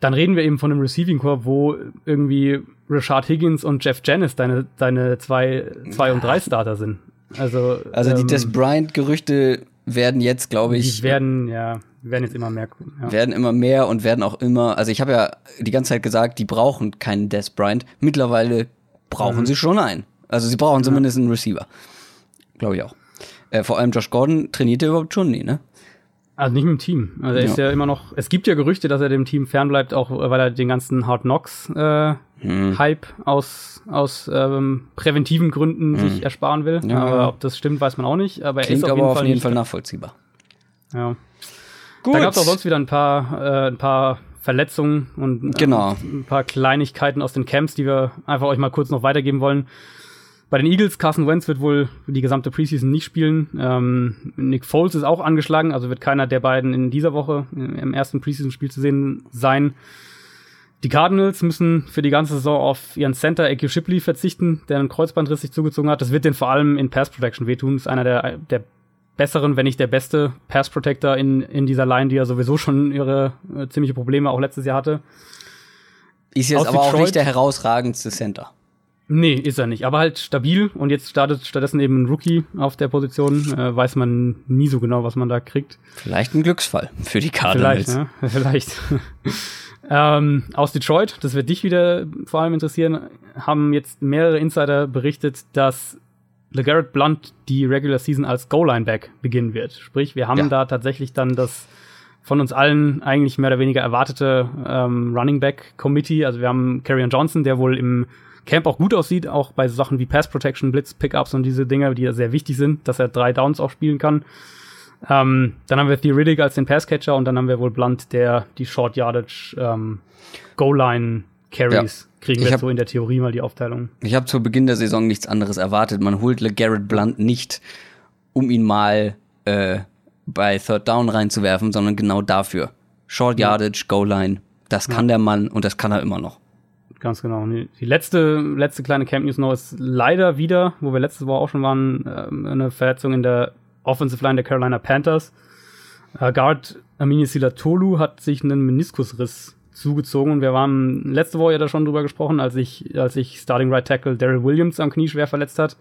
Dann reden wir eben von einem Receiving Core, wo irgendwie Richard Higgins und Jeff Janis deine, deine zwei, zwei und drei Starter sind. Also, also die ähm, Des Bryant-Gerüchte werden jetzt, glaube ich. Die werden, ja, werden jetzt immer mehr. Ja. Werden immer mehr und werden auch immer, also ich habe ja die ganze Zeit gesagt, die brauchen keinen Des Bryant. Mittlerweile brauchen mhm. sie schon einen. Also sie brauchen ja. zumindest einen Receiver. Glaube ich auch. Äh, vor allem Josh Gordon trainiert er überhaupt schon nie, ne? Also nicht mit dem Team. Also er ja. ist ja immer noch. Es gibt ja Gerüchte, dass er dem Team fernbleibt, auch weil er den ganzen Hard Knocks äh, hm. Hype aus aus ähm, präventiven Gründen hm. sich ersparen will. Ja. Aber ob das stimmt, weiß man auch nicht. Aber Klingt er ist auf jeden aber Fall auf jeden Fall nachvollziehbar. Ja. Gut. Da gab es auch sonst wieder ein paar äh, ein paar Verletzungen und äh, genau. ein paar Kleinigkeiten aus den Camps, die wir einfach euch mal kurz noch weitergeben wollen. Bei den Eagles, Carson Wentz wird wohl die gesamte Preseason nicht spielen. Ähm, Nick Foles ist auch angeschlagen, also wird keiner der beiden in dieser Woche im ersten Preseason-Spiel zu sehen sein. Die Cardinals müssen für die ganze Saison auf ihren Center A.Q. Shipley verzichten, der einen Kreuzbandriss sich zugezogen hat. Das wird den vor allem in Pass Protection wehtun. Ist einer der, der besseren, wenn nicht der beste Pass Protector in, in dieser Line, die ja sowieso schon ihre äh, ziemliche Probleme auch letztes Jahr hatte. Ist jetzt Aus aber Detroit, auch nicht der herausragendste Center. Nee, ist er nicht. Aber halt stabil. Und jetzt startet stattdessen eben ein Rookie auf der Position. Äh, weiß man nie so genau, was man da kriegt. Vielleicht ein Glücksfall für die Cardinals. [LAUGHS] Vielleicht, ne? Vielleicht. Ähm, aus Detroit, das wird dich wieder vor allem interessieren, haben jetzt mehrere Insider berichtet, dass LeGarrette Blunt die Regular Season als Goal-Line-Back beginnen wird. Sprich, wir haben ja. da tatsächlich dann das von uns allen eigentlich mehr oder weniger erwartete ähm, Running Back Committee. Also wir haben Carrion Johnson, der wohl im Camp auch gut aussieht, auch bei Sachen wie Pass Protection, Blitz, Pickups und diese Dinge, die ja sehr wichtig sind, dass er drei Downs auch spielen kann. Ähm, dann haben wir Theoretic als den Passcatcher und dann haben wir wohl Blunt, der die Short Yardage ähm, Goal Line Carries Ja. kriegen wir hab- so in der Theorie mal die Aufteilung. Ich habe zu Beginn der Saison nichts anderes erwartet. Man holt LeGarrette Blunt nicht, um ihn mal äh, bei Third Down reinzuwerfen, sondern genau dafür. Short Yardage, Goal Line, das kann der Mann und das kann er immer noch. Ganz genau. Die letzte, letzte kleine Camp News noch ist leider wieder, wo wir letzte Woche auch schon waren, ähm, eine Verletzung in der Offensive Line der Carolina Panthers. Äh, Guard Amini Silatolu hat sich einen Meniskusriss zugezogen und wir waren letzte Woche ja da schon drüber gesprochen, als ich, als ich Starting Right Tackle Daryl Williams am Knie schwer verletzt hat.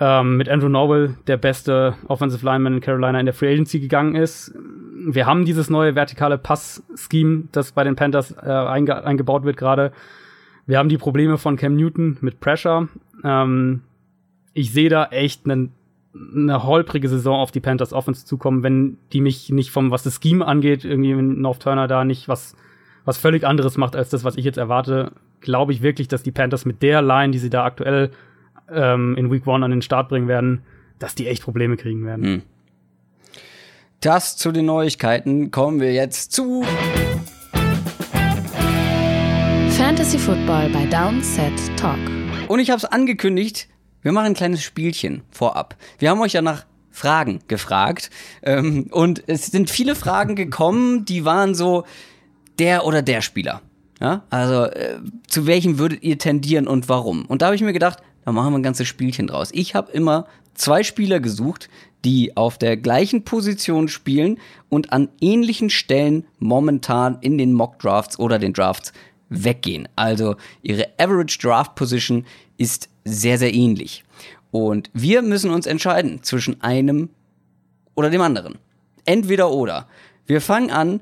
Ähm, mit Andrew Norwell, der beste Offensive Lineman in Carolina in der Free Agency gegangen ist. Wir haben dieses neue vertikale Pass-Scheme, das bei den Panthers äh, einge eingebaut wird gerade. Wir haben die Probleme von Cam Newton mit Pressure. Ähm, ich sehe da echt einen, eine holprige Saison auf die Panthers Offense zukommen, wenn die mich nicht vom, was das Scheme angeht, irgendwie wenn North Turner da nicht was, was völlig anderes macht als das, was ich jetzt erwarte, glaube ich wirklich, dass die Panthers mit der Line, die sie da aktuell ähm, in Week One an den Start bringen werden, dass die echt Probleme kriegen werden. Hm. Das zu den Neuigkeiten. Kommen wir jetzt zu Fantasy Football bei Downset Talk. Und ich habe es angekündigt, wir machen ein kleines Spielchen vorab. Wir haben euch ja nach Fragen gefragt. Ähm, und es sind viele Fragen gekommen, die waren so der oder der Spieler. Ja? Also äh, zu welchem würdet ihr tendieren und warum? Und da habe ich mir gedacht, da machen wir ein ganzes Spielchen draus. Ich habe immer zwei Spieler gesucht, die auf der gleichen Position spielen und an ähnlichen Stellen momentan in den Mock Drafts oder den Drafts weggehen. Also ihre Average Draft Position ist sehr, sehr ähnlich. Und wir müssen uns entscheiden zwischen einem oder dem anderen. Entweder oder. Wir fangen an.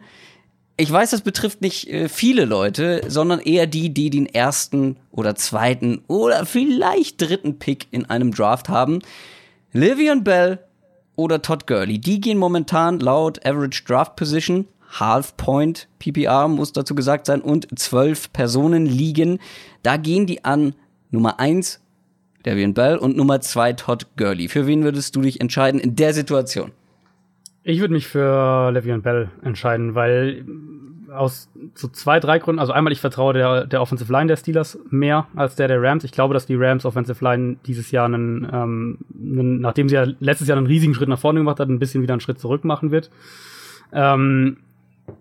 Ich weiß, das betrifft nicht äh, viele Leute, sondern eher die, die den ersten oder zweiten oder vielleicht dritten Pick in einem Draft haben. Livian Bell oder Todd Gurley. Die gehen momentan laut Average Draft Position, Half Point PPR muss dazu gesagt sein, und zwölf Personen liegen. Da gehen die an Nummer eins Livian Bell und Nummer zwei Todd Gurley. Für wen würdest du dich entscheiden in der Situation? Ich würde mich für Le'Veon Bell entscheiden, weil aus so zwei, drei Gründen, also einmal ich vertraue der, der Offensive Line der Steelers mehr als der der Rams. Ich glaube, dass die Rams Offensive Line dieses Jahr einen, ähm, einen nachdem sie ja letztes Jahr einen riesigen Schritt nach vorne gemacht hat, ein bisschen wieder einen Schritt zurück machen wird. Ähm,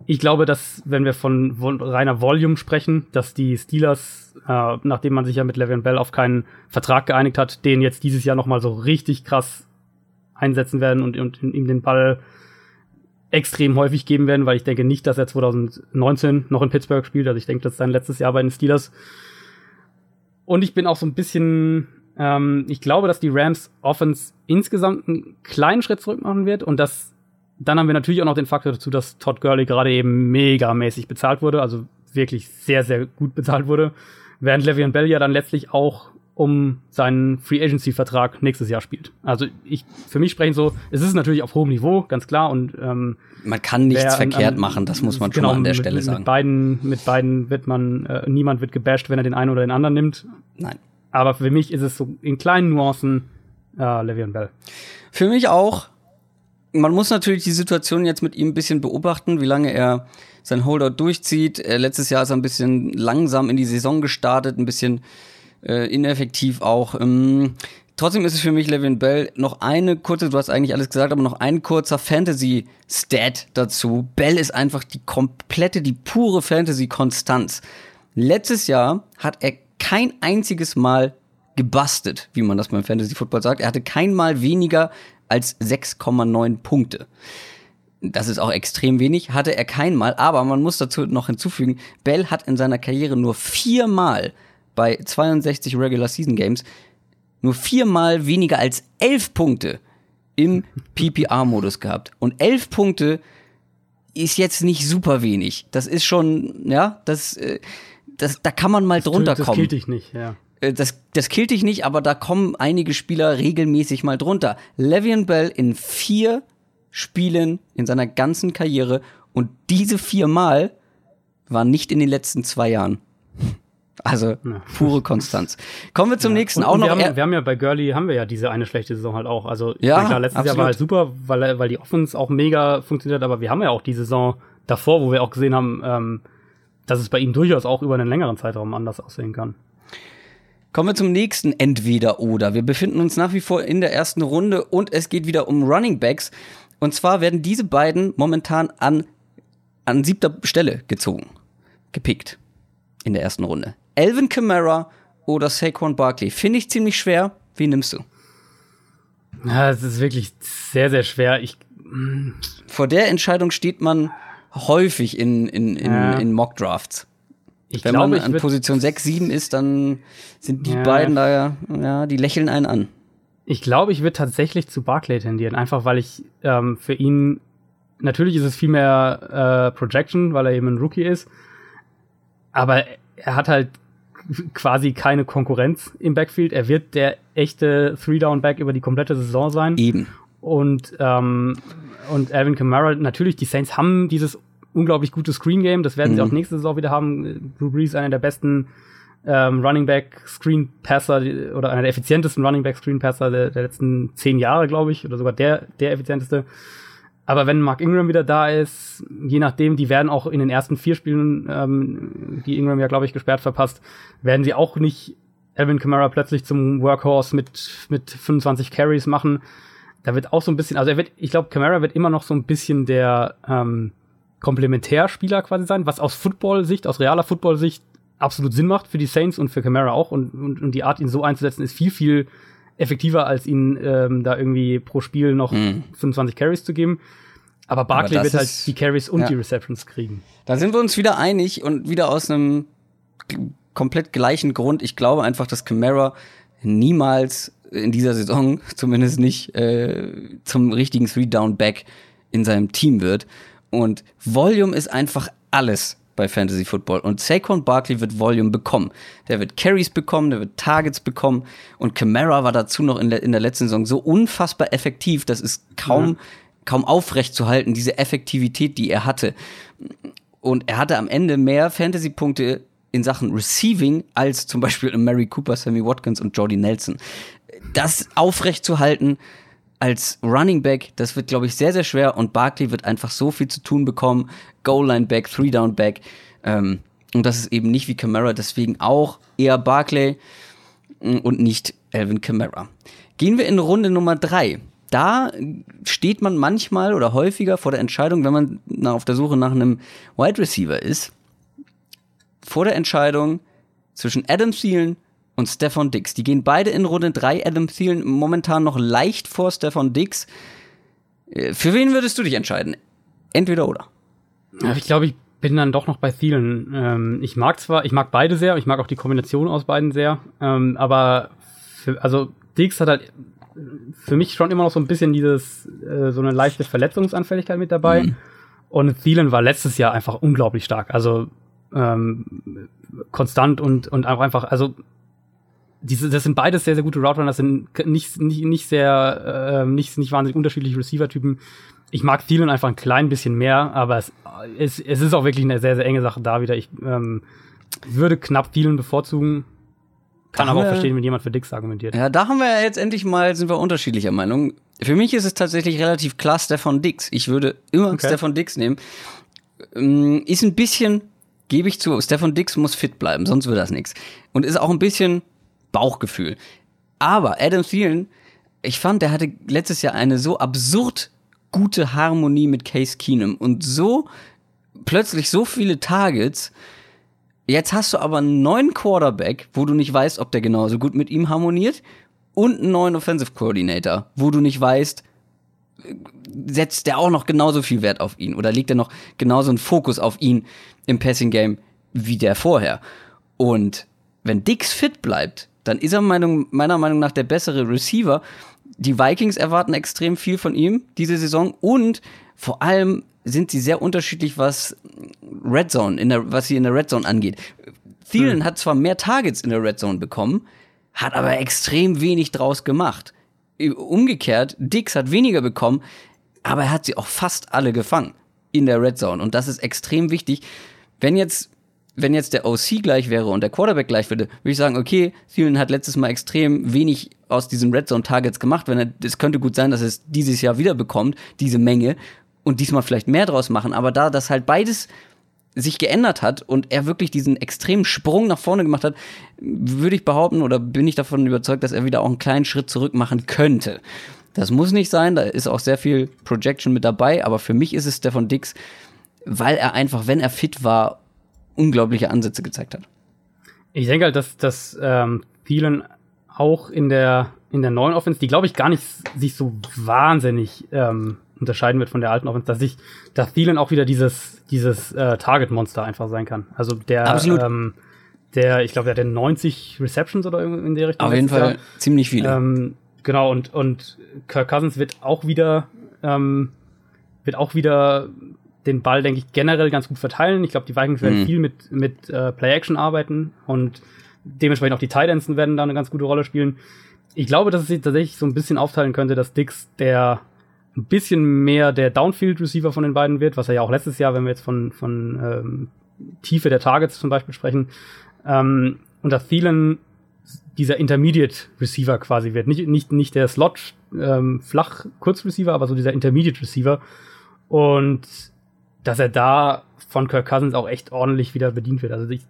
ich glaube, dass, wenn wir von vo reiner Volume sprechen, dass die Steelers, äh, nachdem man sich ja mit Le'Veon Bell auf keinen Vertrag geeinigt hat, den jetzt dieses Jahr noch mal so richtig krass einsetzen werden und, und ihm den Ball extrem häufig geben werden, weil ich denke nicht, dass er 2019 noch in Pittsburgh spielt. Also ich denke, das ist sein letztes Jahr bei den Steelers. Und ich bin auch so ein bisschen, ähm, ich glaube, dass die Rams Offense insgesamt einen kleinen Schritt zurück machen wird und dass dann haben wir natürlich auch noch den Faktor dazu, dass Todd Gurley gerade eben megamäßig bezahlt wurde, also wirklich sehr, sehr gut bezahlt wurde, während Le'Veon Bell ja dann letztlich auch um seinen Free Agency Vertrag nächstes Jahr spielt. Also ich, für mich sprechen so, es ist natürlich auf hohem Niveau, ganz klar und ähm, Man kann nichts wer verkehrt an- machen, das muss man schon genau, mal an der mit, Stelle sagen. Mit beiden, mit beiden wird man, äh, niemand wird gebasht, wenn er den einen oder den anderen nimmt. Nein. Aber für mich ist es so in kleinen Nuancen äh, Le'Veon Bell. Für mich auch. Man muss natürlich die Situation jetzt mit ihm ein bisschen beobachten, wie lange er sein Holdout durchzieht. Äh, letztes Jahr ist er ein bisschen langsam in die Saison gestartet, ein bisschen äh, ineffektiv auch. Ähm, trotzdem ist es für mich, Levin Bell, noch eine kurze, du hast eigentlich alles gesagt, aber noch ein kurzer Fantasy-Stat dazu. Bell ist einfach die komplette, die pure Fantasy-Konstanz. Letztes Jahr hat er kein einziges Mal gebustet, wie man das beim Fantasy Football sagt. Er hatte kein Mal weniger als 6,9 Punkte. Das ist auch extrem wenig, hatte er kein Mal, aber man muss dazu noch hinzufügen, Bell hat in seiner Karriere nur viermal bei 62 Regular Season Games nur viermal weniger als 11 Punkte im [LAUGHS] PPR-Modus gehabt. Und 11 Punkte ist jetzt nicht super wenig. Das ist schon, ja, das, äh, das, da kann man mal drunter das kommen killt dich nicht, ja. Äh, das, das killt dich nicht, aber da kommen einige Spieler regelmäßig mal drunter. Le'Veon Bell in vier Spielen in seiner ganzen Karriere und diese viermal waren nicht in den letzten zwei Jahren. [LAUGHS] Also pure Konstanz. Kommen wir zum nächsten. Und, auch und noch wir, haben, wir haben ja bei Gurley haben wir ja diese eine schlechte Saison halt auch. Also Ja, klar, letztes Jahr absolut. war halt super, weil, weil die Offense auch mega funktioniert hat, aber wir haben ja auch die Saison davor, wo wir auch gesehen haben, ähm, dass es bei ihm durchaus auch über einen längeren Zeitraum anders aussehen kann. Kommen wir zum nächsten Entweder-Oder. Wir befinden uns nach wie vor in der ersten Runde und es geht wieder um Running Backs. Und zwar werden diese beiden momentan an, an siebter Stelle gezogen, gepickt in der ersten Runde. Alvin Kamara oder Saquon Barkley. Finde ich ziemlich schwer. Wen nimmst du? Ja, es ist wirklich sehr, sehr schwer. Ich, Vor der Entscheidung steht man häufig in, in, in, Ja. in Mock-Drafts. Ich Wenn glaube, man an Position 6, 7 ist, dann sind die Ja. beiden da ja, ja, die lächeln einen an. Ich glaube, ich würde tatsächlich zu Barclay tendieren, einfach weil ich ähm, für ihn natürlich ist es viel mehr äh, Projection, weil er eben ein Rookie ist, aber er hat halt quasi keine Konkurrenz im Backfield. Er wird der echte Three-Down-Back über die komplette Saison sein. Eben. Und, ähm, und Alvin Kamara, natürlich, die Saints haben dieses unglaublich gute Screen Game. Das werden sie Mhm. auch nächste Saison wieder haben. Drew Brees, einer der besten ähm, Running Back Screen Passer oder einer der effizientesten Running Back Screen Passer der, der letzten zehn Jahre, glaube ich, oder sogar der, der effizienteste. Aber wenn Mark Ingram wieder da ist, je nachdem, die werden auch in den ersten vier Spielen, ähm, die Ingram ja, glaube ich, gesperrt verpasst, werden sie auch nicht Alvin Kamara plötzlich zum Workhorse mit, mit 25 Carries machen. Da wird auch so ein bisschen, also er wird, ich glaube, Kamara wird immer noch so ein bisschen der ähm, Komplementärspieler quasi sein, was aus Football-Sicht, aus realer Football-Sicht absolut Sinn macht für die Saints und für Kamara auch. Und, und, und die Art, ihn so einzusetzen, ist viel, viel effektiver, als ihn ähm, da irgendwie pro Spiel noch Mhm. 25 Carries zu geben. Aber Barkley wird halt ist- die Carries und ja. die Receptions kriegen. Da sind wir uns wieder einig und wieder aus einem komplett gleichen Grund. Ich glaube einfach, dass Camara niemals in dieser Saison, [LAUGHS] zumindest nicht, äh, zum richtigen Three-Down-Back in seinem Team wird. Und Volume ist einfach alles bei Fantasy Football. Und Saquon Barkley wird Volume bekommen. Der wird Carries bekommen, der wird Targets bekommen. Und Camara war dazu noch in der, in der letzten Saison so unfassbar effektiv, das ist kaum, kaum aufrecht zu halten, diese Effektivität, die er hatte. Und er hatte am Ende mehr Fantasy-Punkte in Sachen Receiving als zum Beispiel Mary Cooper, Sammy Watkins und Jordy Nelson. Das aufrecht zu halten als Running Back, das wird, glaube ich, sehr, sehr schwer. Und Barkley wird einfach so viel zu tun bekommen. Goal-Line-Back, Three-Down-Back. Ähm, und das ist eben nicht wie Camara, deswegen auch eher Barkley mm, und nicht Alvin Kamara. Gehen wir in Runde Nummer drei. Da steht man manchmal oder häufiger vor der Entscheidung, wenn man auf der Suche nach einem Wide Receiver ist, vor der Entscheidung zwischen Adam Thielen und Stefan Dix. Die gehen beide in Runde drei. Adam Thielen momentan noch leicht vor Stefan Dix. Äh, Für wen würdest du dich entscheiden? Entweder oder. Ich glaube, ich bin dann doch noch bei vielen. Ähm, ich mag zwar, ich mag beide sehr, ich mag auch die Kombination aus beiden sehr, ähm, aber für, also Dix hat halt für mich schon immer noch so ein bisschen dieses, äh, so eine leichte Verletzungsanfälligkeit mit dabei. Und Thielen war letztes Jahr einfach unglaublich stark. Also ähm, konstant und, und einfach, also diese, das sind beides sehr, sehr gute Route Runner, das sind nicht, nicht, nicht sehr, äh, nicht, nicht wahnsinnig unterschiedliche Receiver-Typen. Ich mag Thielen einfach ein klein bisschen mehr, aber es, es, es ist auch wirklich eine sehr, sehr enge Sache da wieder. Ich ähm, würde knapp Thielen bevorzugen, kann aber auch verstehen, wenn jemand für Dix argumentiert. Ja, da haben wir ja jetzt endlich mal, sind wir unterschiedlicher Meinung. Für mich ist es tatsächlich relativ klar Stefan Dix. Ich würde immer Okay. Stefan Dix nehmen. Ähm, Ist ein bisschen, gebe ich zu, Stefan Dix muss fit bleiben, sonst wird das nichts. Und ist auch ein bisschen Bauchgefühl. Aber Adam Thielen, ich fand, der hatte letztes Jahr eine so absurd gute Harmonie mit Case Keenum und so plötzlich so viele Targets. Jetzt hast du aber einen neuen Quarterback, wo du nicht weißt, ob der genauso gut mit ihm harmoniert, und einen neuen Offensive Coordinator, wo du nicht weißt, setzt der auch noch genauso viel Wert auf ihn oder legt er noch genauso einen Fokus auf ihn im Passing Game wie der vorher. Und wenn Dix fit bleibt, dann ist er Meinung, meiner Meinung nach der bessere Receiver. Die Vikings erwarten extrem viel von ihm diese Saison und vor allem sind sie sehr unterschiedlich, was Red Zone, in der, was sie in der Red Zone angeht. Thielen hat zwar mehr Targets in der Red Zone bekommen, hat aber extrem wenig draus gemacht. Umgekehrt, Dix hat weniger bekommen, aber er hat sie auch fast alle gefangen in der Red Zone. Und das ist extrem wichtig. Wenn jetzt, wenn jetzt der OC gleich wäre und der Quarterback gleich würde, würde ich sagen, okay, Thielen hat letztes Mal extrem wenig aus diesen Red Zone Targets gemacht. Wenn er, es könnte gut sein, dass er es dieses Jahr wieder bekommt, diese Menge, und diesmal vielleicht mehr draus machen. Aber da das halt beides sich geändert hat und er wirklich diesen extremen Sprung nach vorne gemacht hat, würde ich behaupten oder bin ich davon überzeugt, dass er wieder auch einen kleinen Schritt zurück machen könnte. Das muss nicht sein, da ist auch sehr viel Projection mit dabei, aber für mich ist es Stefan Dix, weil er einfach, wenn er fit war, unglaubliche Ansätze gezeigt hat. Ich denke halt, dass, dass ähm, vielen auch in der, in der neuen Offense, die glaube ich gar nicht sich so wahnsinnig ähm, unterscheiden wird von der alten Offense, dass ich, dass vielen auch wieder dieses, dieses äh, Target-Monster einfach sein kann. Also der, Absolut. ähm, der, ich glaube, der hat 90 Receptions oder in der Richtung. Auf jeden Fall Jahr. ziemlich viele. Ähm, genau, und, und Kirk Cousins wird auch wieder, ähm, wird auch wieder den Ball, denke ich, generell ganz gut verteilen. Ich glaube, die Vikings werden Mhm. viel mit, mit äh, Play-Action arbeiten und dementsprechend auch die Tight Ends werden da eine ganz gute Rolle spielen. Ich glaube, dass es sich tatsächlich so ein bisschen aufteilen könnte, dass Dix der ein bisschen mehr der Downfield-Receiver von den beiden wird, was er ja auch letztes Jahr, wenn wir jetzt von, von ähm, Tiefe der Targets zum Beispiel sprechen, ähm, und dass Thielen dieser Intermediate Receiver quasi wird. Nicht, nicht, nicht der Slot ähm, flach Kurzreceiver, aber so dieser Intermediate Receiver. Und dass er da von Kirk Cousins auch echt ordentlich wieder bedient wird. Also ich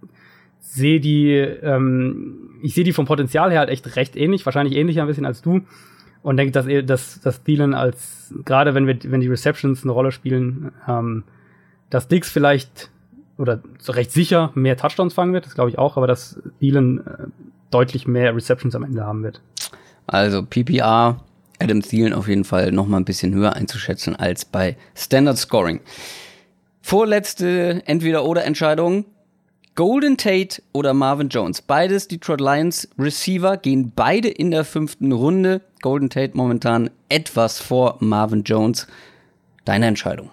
sehe die, ähm, ich sehe die vom Potenzial her halt echt recht ähnlich, wahrscheinlich ähnlicher ein bisschen als du. Und denke, dass dass, dass Thielen als, gerade wenn wir, wenn die Receptions eine Rolle spielen, ähm, dass Dix vielleicht oder recht sicher mehr Touchdowns fangen wird, das glaube ich auch, aber dass Thielen äh, deutlich mehr Receptions am Ende haben wird. Also PPR, Adam Thielen auf jeden Fall noch mal ein bisschen höher einzuschätzen als bei Standard Scoring. Vorletzte Entweder-Oder-Entscheidung. Golden Tate oder Marvin Jones. Beides Detroit Lions Receiver gehen beide in der fünften Runde. Golden Tate momentan etwas vor Marvin Jones. Deine Entscheidung.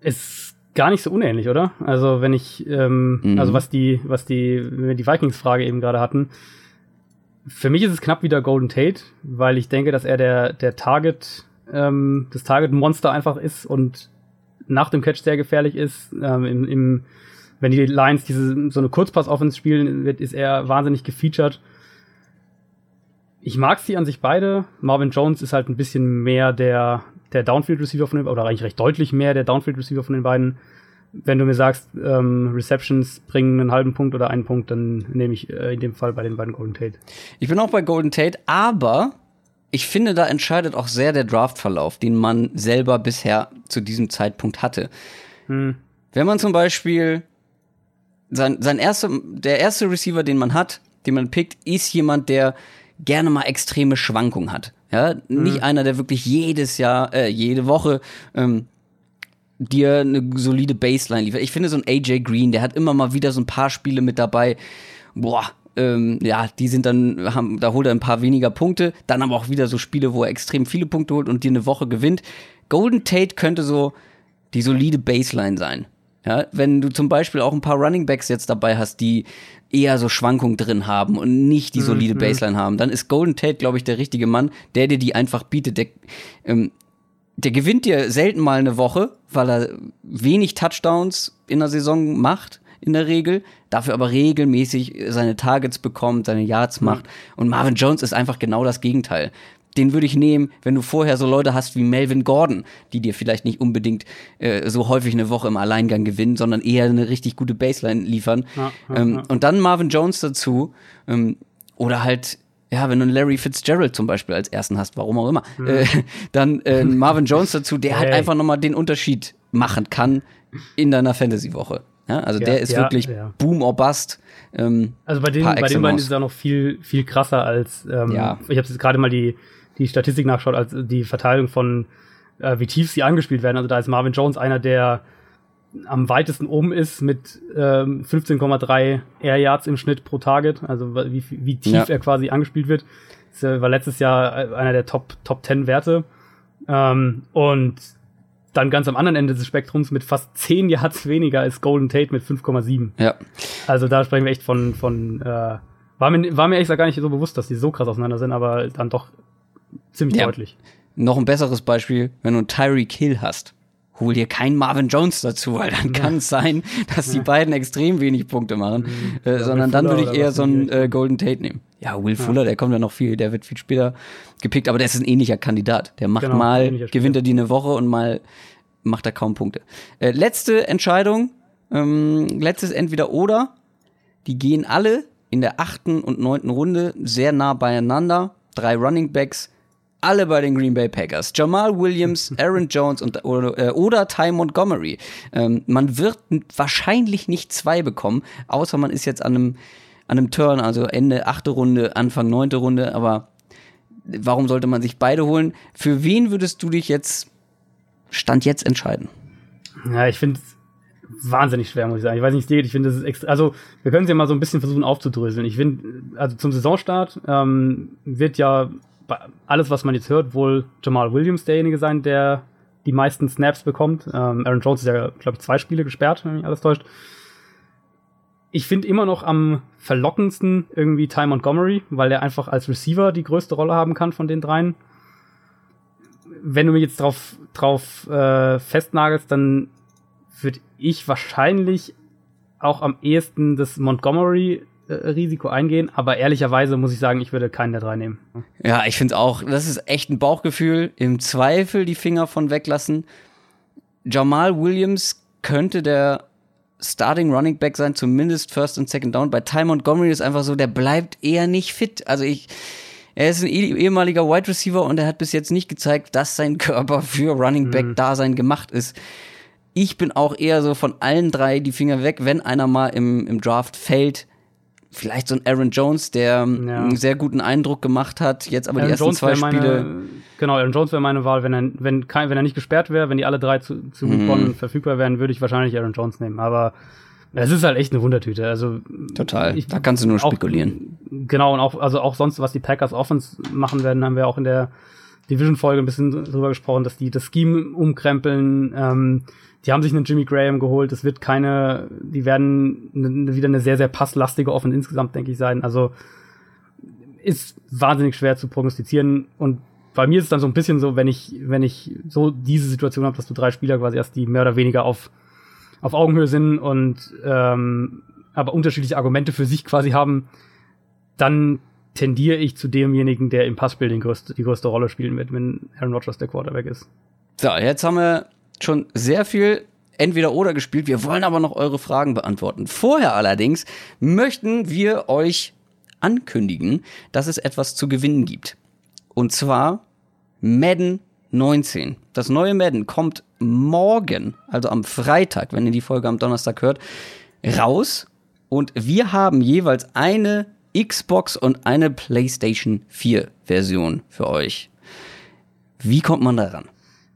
Ist gar nicht so unähnlich, oder? Also wenn ich, ähm, Mhm. also was die, was die, wenn wir die Vikings-Frage eben gerade hatten, für mich ist es knapp wieder Golden Tate, weil ich denke, dass er der, der Target, ähm, das Target-Monster einfach ist und nach dem Catch sehr gefährlich ist. Ähm, im, im, wenn die Lions diese so eine Kurzpass-Offense spielen, wird, ist er wahnsinnig gefeatured. Ich mag sie an sich beide. Marvin Jones ist halt ein bisschen mehr der, der Downfield-Receiver von den oder eigentlich recht deutlich mehr der Downfield-Receiver von den beiden. Wenn du mir sagst, ähm, Receptions bringen einen halben Punkt oder einen Punkt, dann nehme ich äh, in dem Fall bei den beiden Golden Tate. Ich bin auch bei Golden Tate, aber ich finde, da entscheidet auch sehr der Draftverlauf, den man selber bisher zu diesem Zeitpunkt hatte. Hm. Wenn man zum Beispiel sein, sein erster, der erste Receiver, den man hat, den man pickt, ist jemand, der gerne mal extreme Schwankungen hat. Ja, nicht einer, der wirklich jedes Jahr, äh, jede Woche ähm, dir eine solide Baseline liefert. Ich finde so ein AJ Green, der hat immer mal wieder so ein paar Spiele mit dabei. Boah, ähm, ja, die sind dann, haben, da holt er ein paar weniger Punkte, dann aber auch wieder so Spiele, wo er extrem viele Punkte holt und dir eine Woche gewinnt. Golden Tate könnte so die solide Baseline sein. Ja, wenn du zum Beispiel auch ein paar Running Backs jetzt dabei hast, die eher so Schwankungen drin haben und nicht die solide Baseline haben, dann ist Golden Tate, glaube ich, der richtige Mann, der dir die einfach bietet. Der, ähm, der gewinnt dir selten mal eine Woche, weil er wenig Touchdowns in der Saison macht, in der Regel, dafür aber regelmäßig seine Targets bekommt, seine Yards macht. Und Marvin Jones ist einfach genau das Gegenteil. Den würde ich nehmen, wenn du vorher so Leute hast wie Melvin Gordon, die dir vielleicht nicht unbedingt äh, so häufig eine Woche im Alleingang gewinnen, sondern eher eine richtig gute Baseline liefern. Ja, ja, ähm, ja. Und dann Marvin Jones dazu. Ähm, oder halt, ja, wenn du einen Larry Fitzgerald zum Beispiel als ersten hast, warum auch immer, äh, dann äh, Marvin Jones dazu, der halt Hey. einfach nochmal den Unterschied machen kann in deiner Fantasy-Woche. Ja, also Ja, der ist ja, wirklich. Boom or Bust. Ähm, Also bei den, bei den beiden ist es auch noch viel, viel krasser als, ähm, ich habe jetzt gerade mal die, die Statistik nachgeschaut, als die Verteilung von, äh, wie tief sie angespielt werden. Also da ist Marvin Jones einer, der am weitesten oben ist mit ähm, 15,3 Air Yards im Schnitt pro Target, also wie, wie tief er quasi angespielt wird. Das äh, war letztes Jahr einer der Top, Top 10 Werte. Ähm, und dann ganz am anderen Ende des Spektrums mit fast 10 Yards weniger ist Golden Tate mit 5,7. ja. Also da sprechen wir echt von, von äh, war mir, war mir echt gar nicht so bewusst, dass die so krass auseinander sind, aber dann doch ziemlich Ja. deutlich. Noch ein besseres Beispiel, wenn du einen Tyreek Hill hast, hol dir keinen Marvin Jones dazu, weil dann [LAUGHS] kann es sein, dass die beiden extrem wenig Punkte machen, äh, Oder sondern dann würde ich eher so einen äh, Golden Tate nehmen. Ja, Will Fuller, der kommt ja noch viel, der wird viel später gepickt, aber der ist ein ähnlicher Kandidat. Der macht Genau, mal, gewinnt er die eine Woche und mal macht er kaum Punkte. Äh, letzte Entscheidung, Ähm, letztes entweder oder. Die gehen alle in der achten und neunten Runde sehr nah beieinander. Drei Running Backs, alle bei den Green Bay Packers. Jamal Williams, [LAUGHS] Aaron Jones und, oder, äh, oder Ty Montgomery. Ähm, man wird wahrscheinlich nicht zwei bekommen, außer man ist jetzt an einem, an einem Turn, also Ende achte Runde, Anfang neunte Runde, aber warum sollte man sich beide holen? Für wen würdest du dich jetzt Stand jetzt entscheiden? Ja, ich finde es wahnsinnig schwer, muss ich sagen. Ich weiß nicht, ich finde, das ist. Also, wir können es ja mal so ein bisschen versuchen aufzudröseln. Ich finde, also zum Saisonstart ähm, wird ja alles, was man jetzt hört, wohl Jamal Williams derjenige sein, der die meisten Snaps bekommt. Ähm, Aaron Jones ist ja, glaube ich, zwei Spiele gesperrt, wenn mich alles täuscht. Ich finde immer noch am verlockendsten irgendwie Ty Montgomery, weil der einfach als Receiver die größte Rolle haben kann von den dreien. Wenn du mir jetzt drauf, drauf äh, festnagelst, dann würde ich wahrscheinlich auch am ehesten das Montgomery äh, Risiko eingehen, aber ehrlicherweise muss ich sagen, ich würde keinen der drei nehmen. Ja, ich finde auch, das ist echt ein Bauchgefühl. Im Zweifel die Finger von weglassen. Jamal Williams könnte der Starting Running Back sein, zumindest First und Second Down. Bei Ty Montgomery ist einfach so, der bleibt eher nicht fit. Also ich, er ist ein eh, ehemaliger Wide Receiver und er hat bis jetzt nicht gezeigt, dass sein Körper für Running Back mhm. Dasein gemacht ist. Ich bin auch eher so von allen drei die Finger weg, wenn einer mal im, im Draft fällt vielleicht so ein Aaron Jones, der ja. einen sehr guten Eindruck gemacht hat, jetzt aber Aaron die ersten Jones zwei meine, Spiele. Genau, Aaron Jones wäre meine Wahl, wenn er, wenn, kein, wenn er nicht gesperrt wäre, wenn die alle drei zu, zu mhm. verfügbar wären, würde ich wahrscheinlich Aaron Jones nehmen. Aber es ist halt echt eine Wundertüte. Also total. Ich, da kannst du nur auch, spekulieren. Genau und auch also auch sonst, was die Packers Offense machen werden, haben wir auch in der Division-Folge ein bisschen drüber gesprochen, dass die das Scheme umkrempeln. Ähm, die haben sich einen Jimmy Graham geholt. Es wird keine, die werden ne, wieder eine sehr, sehr passlastige Offen insgesamt, denke ich, sein. Also ist wahnsinnig schwer zu prognostizieren. Und bei mir ist es dann so ein bisschen so, wenn ich, wenn ich so diese Situation habe, dass du drei Spieler quasi erst die mehr oder weniger auf, auf Augenhöhe sind und ähm, aber unterschiedliche Argumente für sich quasi haben, dann tendiere ich zu demjenigen, der im Passspiel den größte, die größte Rolle spielen wird, wenn Aaron Rodgers der Quarterback ist. So, jetzt haben wir schon sehr viel entweder oder gespielt. Wir wollen aber noch eure Fragen beantworten. Vorher allerdings möchten wir euch ankündigen, dass es etwas zu gewinnen gibt. Und zwar Madden 19. Das neue Madden kommt morgen, also am Freitag, wenn ihr die Folge am Donnerstag hört, raus. Und wir haben jeweils eine Xbox und eine PlayStation 4 Version für euch. Wie kommt man daran?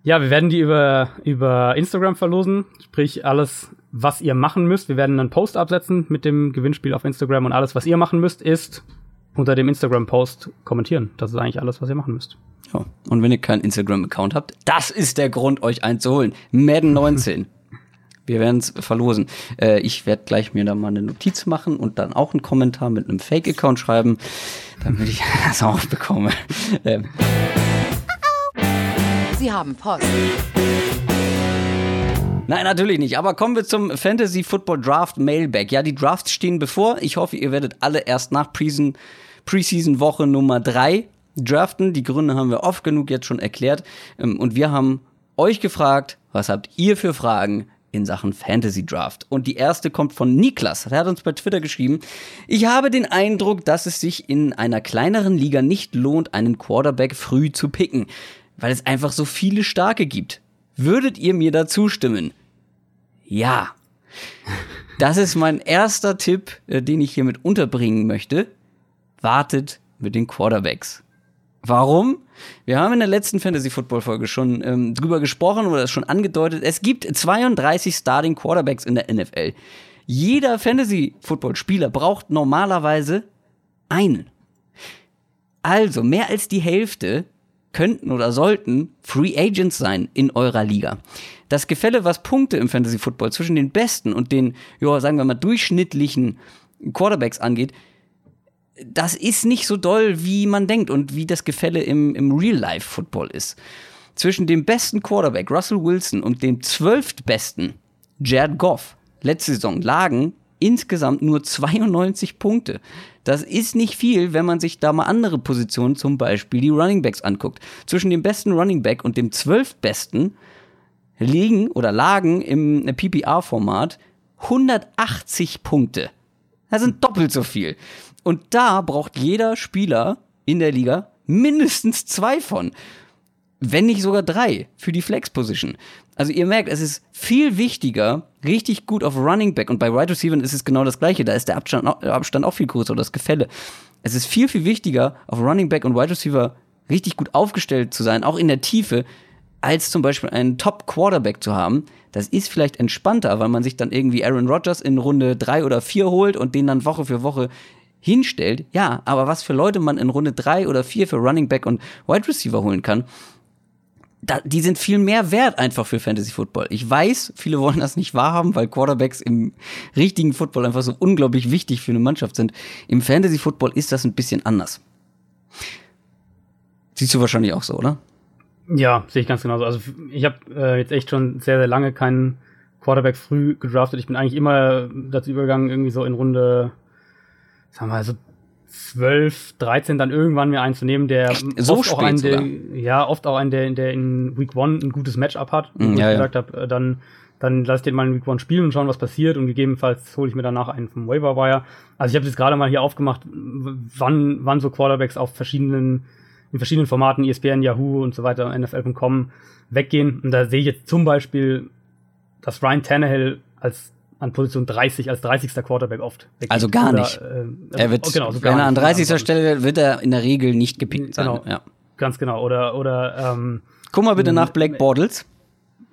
Ja, wir werden die über, über Instagram verlosen. Sprich, alles, was ihr machen müsst. Wir werden einen Post absetzen mit dem Gewinnspiel auf Instagram und alles, was ihr machen müsst, ist unter dem Instagram-Post kommentieren. Das ist eigentlich alles, was ihr machen müsst. Ja. Und wenn ihr keinen Instagram-Account habt, das ist der Grund, euch einzuholen. Madden 19. [LAUGHS] Wir werden es verlosen. Äh, ich werde gleich mir da mal eine Notiz machen und dann auch einen Kommentar mit einem Fake-Account schreiben, damit ich [LAUGHS] das auch bekomme. Ähm. Sie haben Post. Nein, natürlich nicht. Aber kommen wir zum Fantasy Football Draft Mailback. Ja, die Drafts stehen bevor. Ich hoffe, ihr werdet alle erst nach Preseason Woche Nummer drei draften. Die Gründe haben wir oft genug jetzt schon erklärt. Ähm, und wir haben euch gefragt, was habt ihr für Fragen in Sachen Fantasy Draft. Und die erste kommt von Niklas. Er hat uns bei Twitter geschrieben, ich habe den Eindruck, dass es sich in einer kleineren Liga nicht lohnt, einen Quarterback früh zu picken weil es einfach so viele starke gibt. Würdet ihr mir da zustimmen? Ja. Das ist mein erster Tipp, äh, den ich hiermit unterbringen möchte. Wartet mit den Quarterbacks. Warum? Wir haben in der letzten Fantasy Football Folge schon ähm, drüber gesprochen oder es schon angedeutet. Es gibt 32 Starting Quarterbacks in der NFL. Jeder Fantasy Football Spieler braucht normalerweise einen. Also mehr als die Hälfte könnten oder sollten Free Agents sein in eurer Liga. Das Gefälle, was Punkte im Fantasy Football zwischen den besten und den, ja, sagen wir mal, durchschnittlichen Quarterbacks angeht, das ist nicht so doll, wie man denkt und wie das Gefälle im, im Real-Life-Football ist. Zwischen dem besten Quarterback Russell Wilson und dem zwölftbesten Jared Goff letzte Saison lagen insgesamt nur 92 Punkte. Das ist nicht viel, wenn man sich da mal andere Positionen, zum Beispiel die Running Backs anguckt. Zwischen dem besten Running Back und dem zwölftbesten liegen oder lagen im PPR-Format 180 Punkte. Das sind doppelt so viel. Und da braucht jeder Spieler in der Liga mindestens zwei von. Wenn nicht sogar drei für die Flex-Position. Also ihr merkt, es ist viel wichtiger, richtig gut auf Running Back und bei Wide right Receiver ist es genau das gleiche. Da ist der Abstand, Abstand auch viel größer oder das Gefälle. Es ist viel, viel wichtiger, auf Running Back und Wide right Receiver richtig gut aufgestellt zu sein, auch in der Tiefe, als zum Beispiel einen Top-Quarterback zu haben. Das ist vielleicht entspannter, weil man sich dann irgendwie Aaron Rodgers in Runde drei oder vier holt und den dann Woche für Woche hinstellt. Ja, aber was für Leute man in Runde drei oder vier für Running Back und Wide Receiver holen kann, da, die sind viel mehr wert einfach für Fantasy Football. Ich weiß, viele wollen das nicht wahrhaben, weil Quarterbacks im richtigen Football einfach so unglaublich wichtig für eine Mannschaft sind. Im Fantasy Football ist das ein bisschen anders. Siehst du wahrscheinlich auch so, oder? Ja, sehe ich ganz genauso. Also ich habe äh, jetzt echt schon sehr, sehr lange keinen Quarterback früh gedraftet. Ich bin eigentlich immer dazu übergegangen, irgendwie so in Runde, sagen wir mal, so 12, 13 dann irgendwann mir einen zu nehmen, der so oft auch einen, der, ja, oft auch einen, der, der in Week One ein gutes Matchup hat. Und mm, ja, ich gesagt ja. habe, äh, dann, dann lass den mal in Week One spielen und schauen, was passiert und gegebenenfalls hole ich mir danach einen vom Waiver Wire. Also ich habe jetzt gerade mal hier aufgemacht, wann, wann so Quarterbacks auf verschiedenen in verschiedenen Formaten, ESPN, Yahoo und so weiter, NFL.com weggehen. Und da sehe ich jetzt zum Beispiel, dass Ryan Tannehill als an Position 30 als 30. Quarterback oft. Also gar Oder, nicht. Äh, er wird, genau, also wenn er an 30. Nicht. Stelle wird er in der Regel nicht gepickt sein. Genau, ja. Ganz genau. Oder, oder ähm, Guck mal bitte nach Blake Bortles.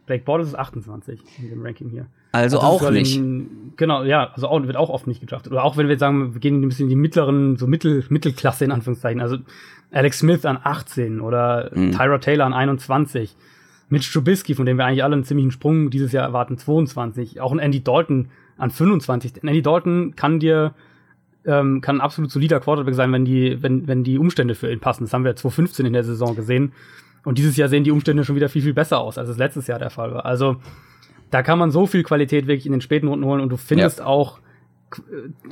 Blake Bortles ist 28 in dem Ranking hier. Also, also auch nicht. Ein, genau, ja, also auch, wird auch oft nicht gedraftet. Oder auch wenn wir sagen, wir gehen ein bisschen in die mittleren, so Mittel, Mittelklasse in Anführungszeichen. Also Alex Smith an 18 oder mhm. Tyra Taylor an 21. Mitch Trubisky, von dem wir eigentlich alle einen ziemlichen Sprung dieses Jahr erwarten, 22. Auch ein Andy Dalton an 25. Denn Andy Dalton kann dir ähm, kann ein absolut solider Quarterback sein, wenn die, wenn, wenn die Umstände für ihn passen. Das haben wir 2015 in der Saison gesehen. Und dieses Jahr sehen die Umstände schon wieder viel, viel besser aus, als es letztes Jahr der Fall war. Also da kann man so viel Qualität wirklich in den späten Runden holen und du findest ja. auch,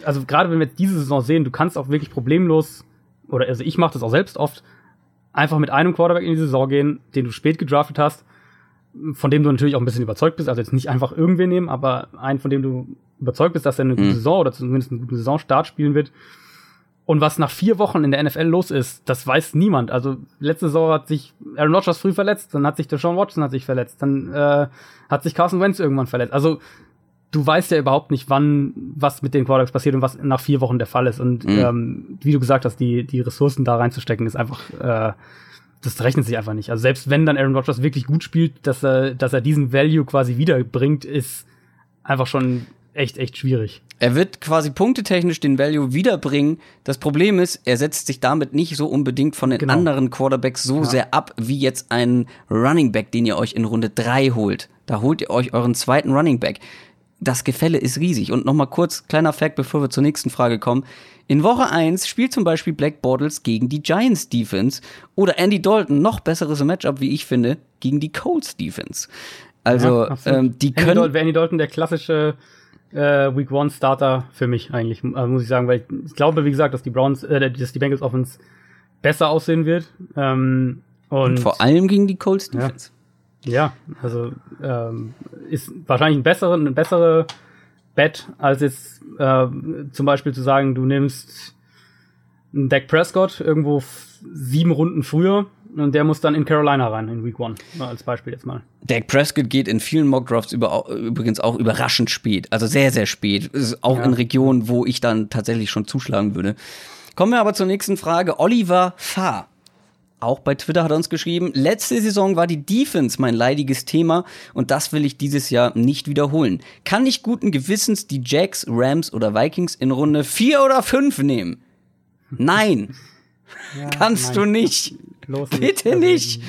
also gerade wenn wir jetzt diese Saison sehen, du kannst auch wirklich problemlos oder also ich mache das auch selbst oft, einfach mit einem Quarterback in die Saison gehen, den du spät gedraftet hast, von dem du natürlich auch ein bisschen überzeugt bist, also jetzt nicht einfach irgendwen nehmen, aber einen, von dem du überzeugt bist, dass er eine gute mhm. Saison oder zumindest einen guten Saisonstart spielen wird. Und was nach vier Wochen in der NFL los ist, das weiß niemand. Also letzte Saison hat sich Aaron Rodgers früh verletzt, dann hat sich Deshaun Watson hat sich verletzt, dann äh, hat sich Carson Wentz irgendwann verletzt. Also du weißt ja überhaupt nicht, wann was mit den Quarterbacks passiert und was nach vier Wochen der Fall ist. Und mhm. ähm, wie du gesagt hast, die, die Ressourcen da reinzustecken, ist einfach, äh, das rechnet sich einfach nicht. Also selbst wenn dann Aaron Rodgers wirklich gut spielt, dass er, dass er diesen Value quasi wiederbringt, ist einfach schon echt, echt schwierig. Er wird quasi punktetechnisch den Value wiederbringen. Das Problem ist, er setzt sich damit nicht so unbedingt von den genau. anderen Quarterbacks so ja. sehr ab, wie jetzt ein Running Back, den ihr euch in Runde drei holt. Da holt ihr euch euren zweiten Running Back das Gefälle ist riesig. Und nochmal kurz, kleiner Fact, bevor wir zur nächsten Frage kommen. In Woche 1 spielt zum Beispiel Black Bortles gegen die Giants Defense oder Andy Dalton, noch besseres Matchup, wie ich finde, gegen die Colts Defense. Also, ja, ähm, die können. Andy Dalton, Andy Dalton der klassische äh, Week One Starter für mich eigentlich, äh, muss ich sagen, weil ich, ich, glaube, wie gesagt, dass die Browns, äh, dass die Bengals Offense besser aussehen wird. Ähm, und, und, vor allem gegen die Colts Defense. Ja. Ja, also ähm, ist wahrscheinlich ein bessere, eine bessere Bet, als jetzt äh, zum Beispiel zu sagen, du nimmst einen Dak Prescott irgendwo sieben Runden früher und der muss dann in Carolina rein in Week One, als Beispiel jetzt mal. Dak Prescott geht in vielen Mockdrafts über, übrigens auch überraschend spät, also sehr, sehr spät. Ist auch ja. in Regionen, wo ich dann tatsächlich schon zuschlagen würde. Kommen wir aber zur nächsten Frage. Oliver Fahr auch bei Twitter hat er uns geschrieben, letzte Saison war die Defense mein leidiges Thema und das will ich dieses Jahr nicht wiederholen. Kann ich guten Gewissens die Jacks, Rams oder Vikings in Runde 4 oder 5 nehmen? Nein. Ja, Kannst nein. du nicht. Los Bitte also, nicht.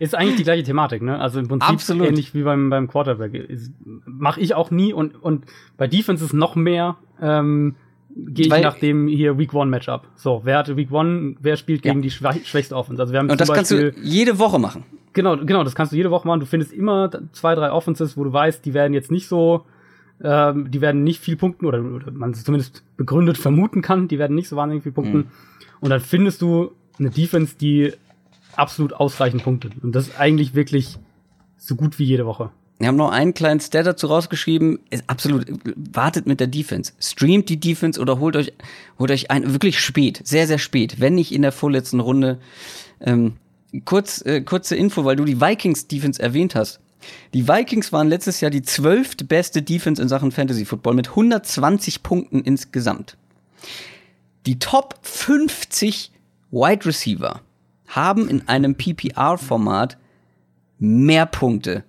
Ist eigentlich die gleiche Thematik, ne? Also im Prinzip Absolut. ähnlich wie beim, beim Quarterback. Mache ich auch nie und, und bei Defense ist noch mehr ähm, gehe ich nach dem hier Week One Matchup. So, wer hatte Week One, wer spielt gegen ja. die schwächste Offense? Also wir haben Und das Beispiel, kannst du jede Woche machen. Genau, genau, das kannst du jede Woche machen. Du findest immer zwei, drei Offenses, wo du weißt, die werden jetzt nicht so, ähm, die werden nicht viel punkten oder, oder man es zumindest begründet vermuten kann, die werden nicht so wahnsinnig viel punkten. Mhm. Und dann findest du eine Defense, die absolut ausreichend punktet. Und das ist eigentlich wirklich so gut wie jede Woche. Wir haben noch einen kleinen Stat dazu rausgeschrieben. Ist absolut, wartet mit der Defense. Streamt die Defense oder holt euch, holt euch ein, wirklich spät, sehr, sehr spät, wenn nicht in der vorletzten Runde. Ähm, kurz, äh, kurze Info, weil du die Vikings Defense erwähnt hast. Die Vikings waren letztes Jahr die zwölfte beste Defense in Sachen Fantasy Football mit 120 Punkten insgesamt. Die Top 50 Wide Receiver haben in einem PPR-Format mehr Punkte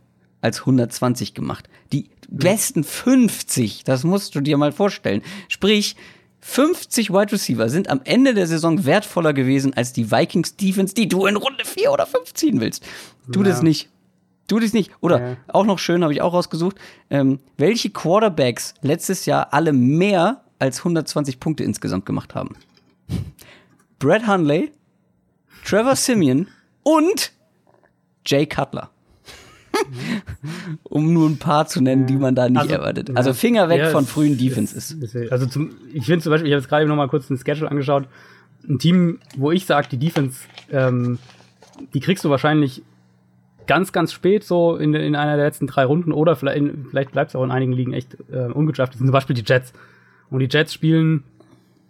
als 120 gemacht. Die besten 50, das musst du dir mal vorstellen. Sprich, 50 Wide Receiver sind am Ende der Saison wertvoller gewesen als die Vikings Defense, die du in Runde 4 oder 5 ziehen willst. Tu ja. das nicht. Tu das nicht. Oder ja. auch noch schön, habe ich auch rausgesucht, ähm, welche Quarterbacks letztes Jahr alle mehr als 120 Punkte insgesamt gemacht haben. Brad Hunley, Trevor Simeon und Jay Cutler. Um nur ein paar zu nennen, die man da nicht also, erwartet. Also Finger weg ja, von frühen Defenses. also zum, ich finde zum Beispiel, ich habe jetzt gerade noch mal kurz den Schedule angeschaut. Ein Team, wo ich sage, die Defense, ähm, die kriegst du wahrscheinlich ganz, ganz spät, so in, in einer der letzten drei Runden oder vielleicht, vielleicht bleibt es auch in einigen Ligen echt äh, ungeschafft. Das sind zum Beispiel die Jets. Und die Jets spielen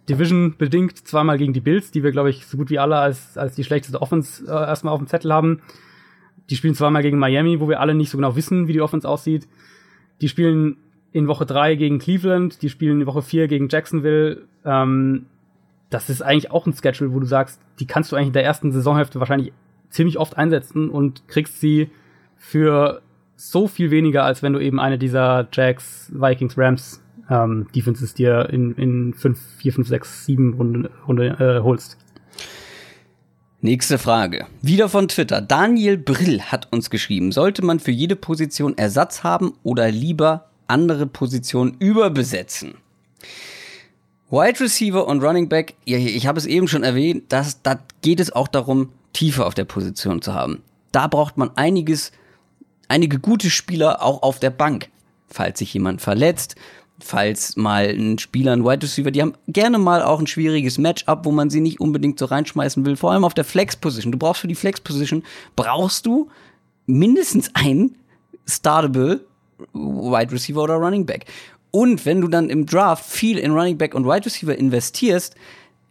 Division-bedingt zweimal gegen die Bills, die wir, glaube ich, so gut wie alle als, als die schlechteste Offense äh, erstmal auf dem Zettel haben. Die spielen zweimal gegen Miami, wo wir alle nicht so genau wissen, wie die Offense aussieht. Die spielen in Woche drei gegen Cleveland, die spielen in Woche vier gegen Jacksonville. Ähm, das ist eigentlich auch ein Schedule, wo du sagst, die kannst du eigentlich in der ersten Saisonhälfte wahrscheinlich ziemlich oft einsetzen und kriegst sie für so viel weniger, als wenn du eben eine dieser Jacks, Vikings, Rams ähm, Defenses dir in, in 5, 4, 5, 6, 7 Runde, Runde äh, holst. Nächste Frage. Wieder von Twitter. Daniel Brill hat uns geschrieben, sollte man für jede Position Ersatz haben oder lieber andere Positionen überbesetzen? Wide Receiver und Running Back, ich habe es eben schon erwähnt, dass, da geht es auch darum, Tiefe auf der Position zu haben. Da braucht man einiges, einige gute Spieler auch auf der Bank. Falls sich jemand verletzt, falls mal ein Spieler, ein Wide Receiver, die haben gerne mal auch ein schwieriges Matchup, wo man sie nicht unbedingt so reinschmeißen will, vor allem auf der Flex Position. Du brauchst für die Flex Position, brauchst du mindestens einen startable Wide Receiver oder Running Back. Und wenn du dann im Draft viel in Running Back und Wide Receiver investierst,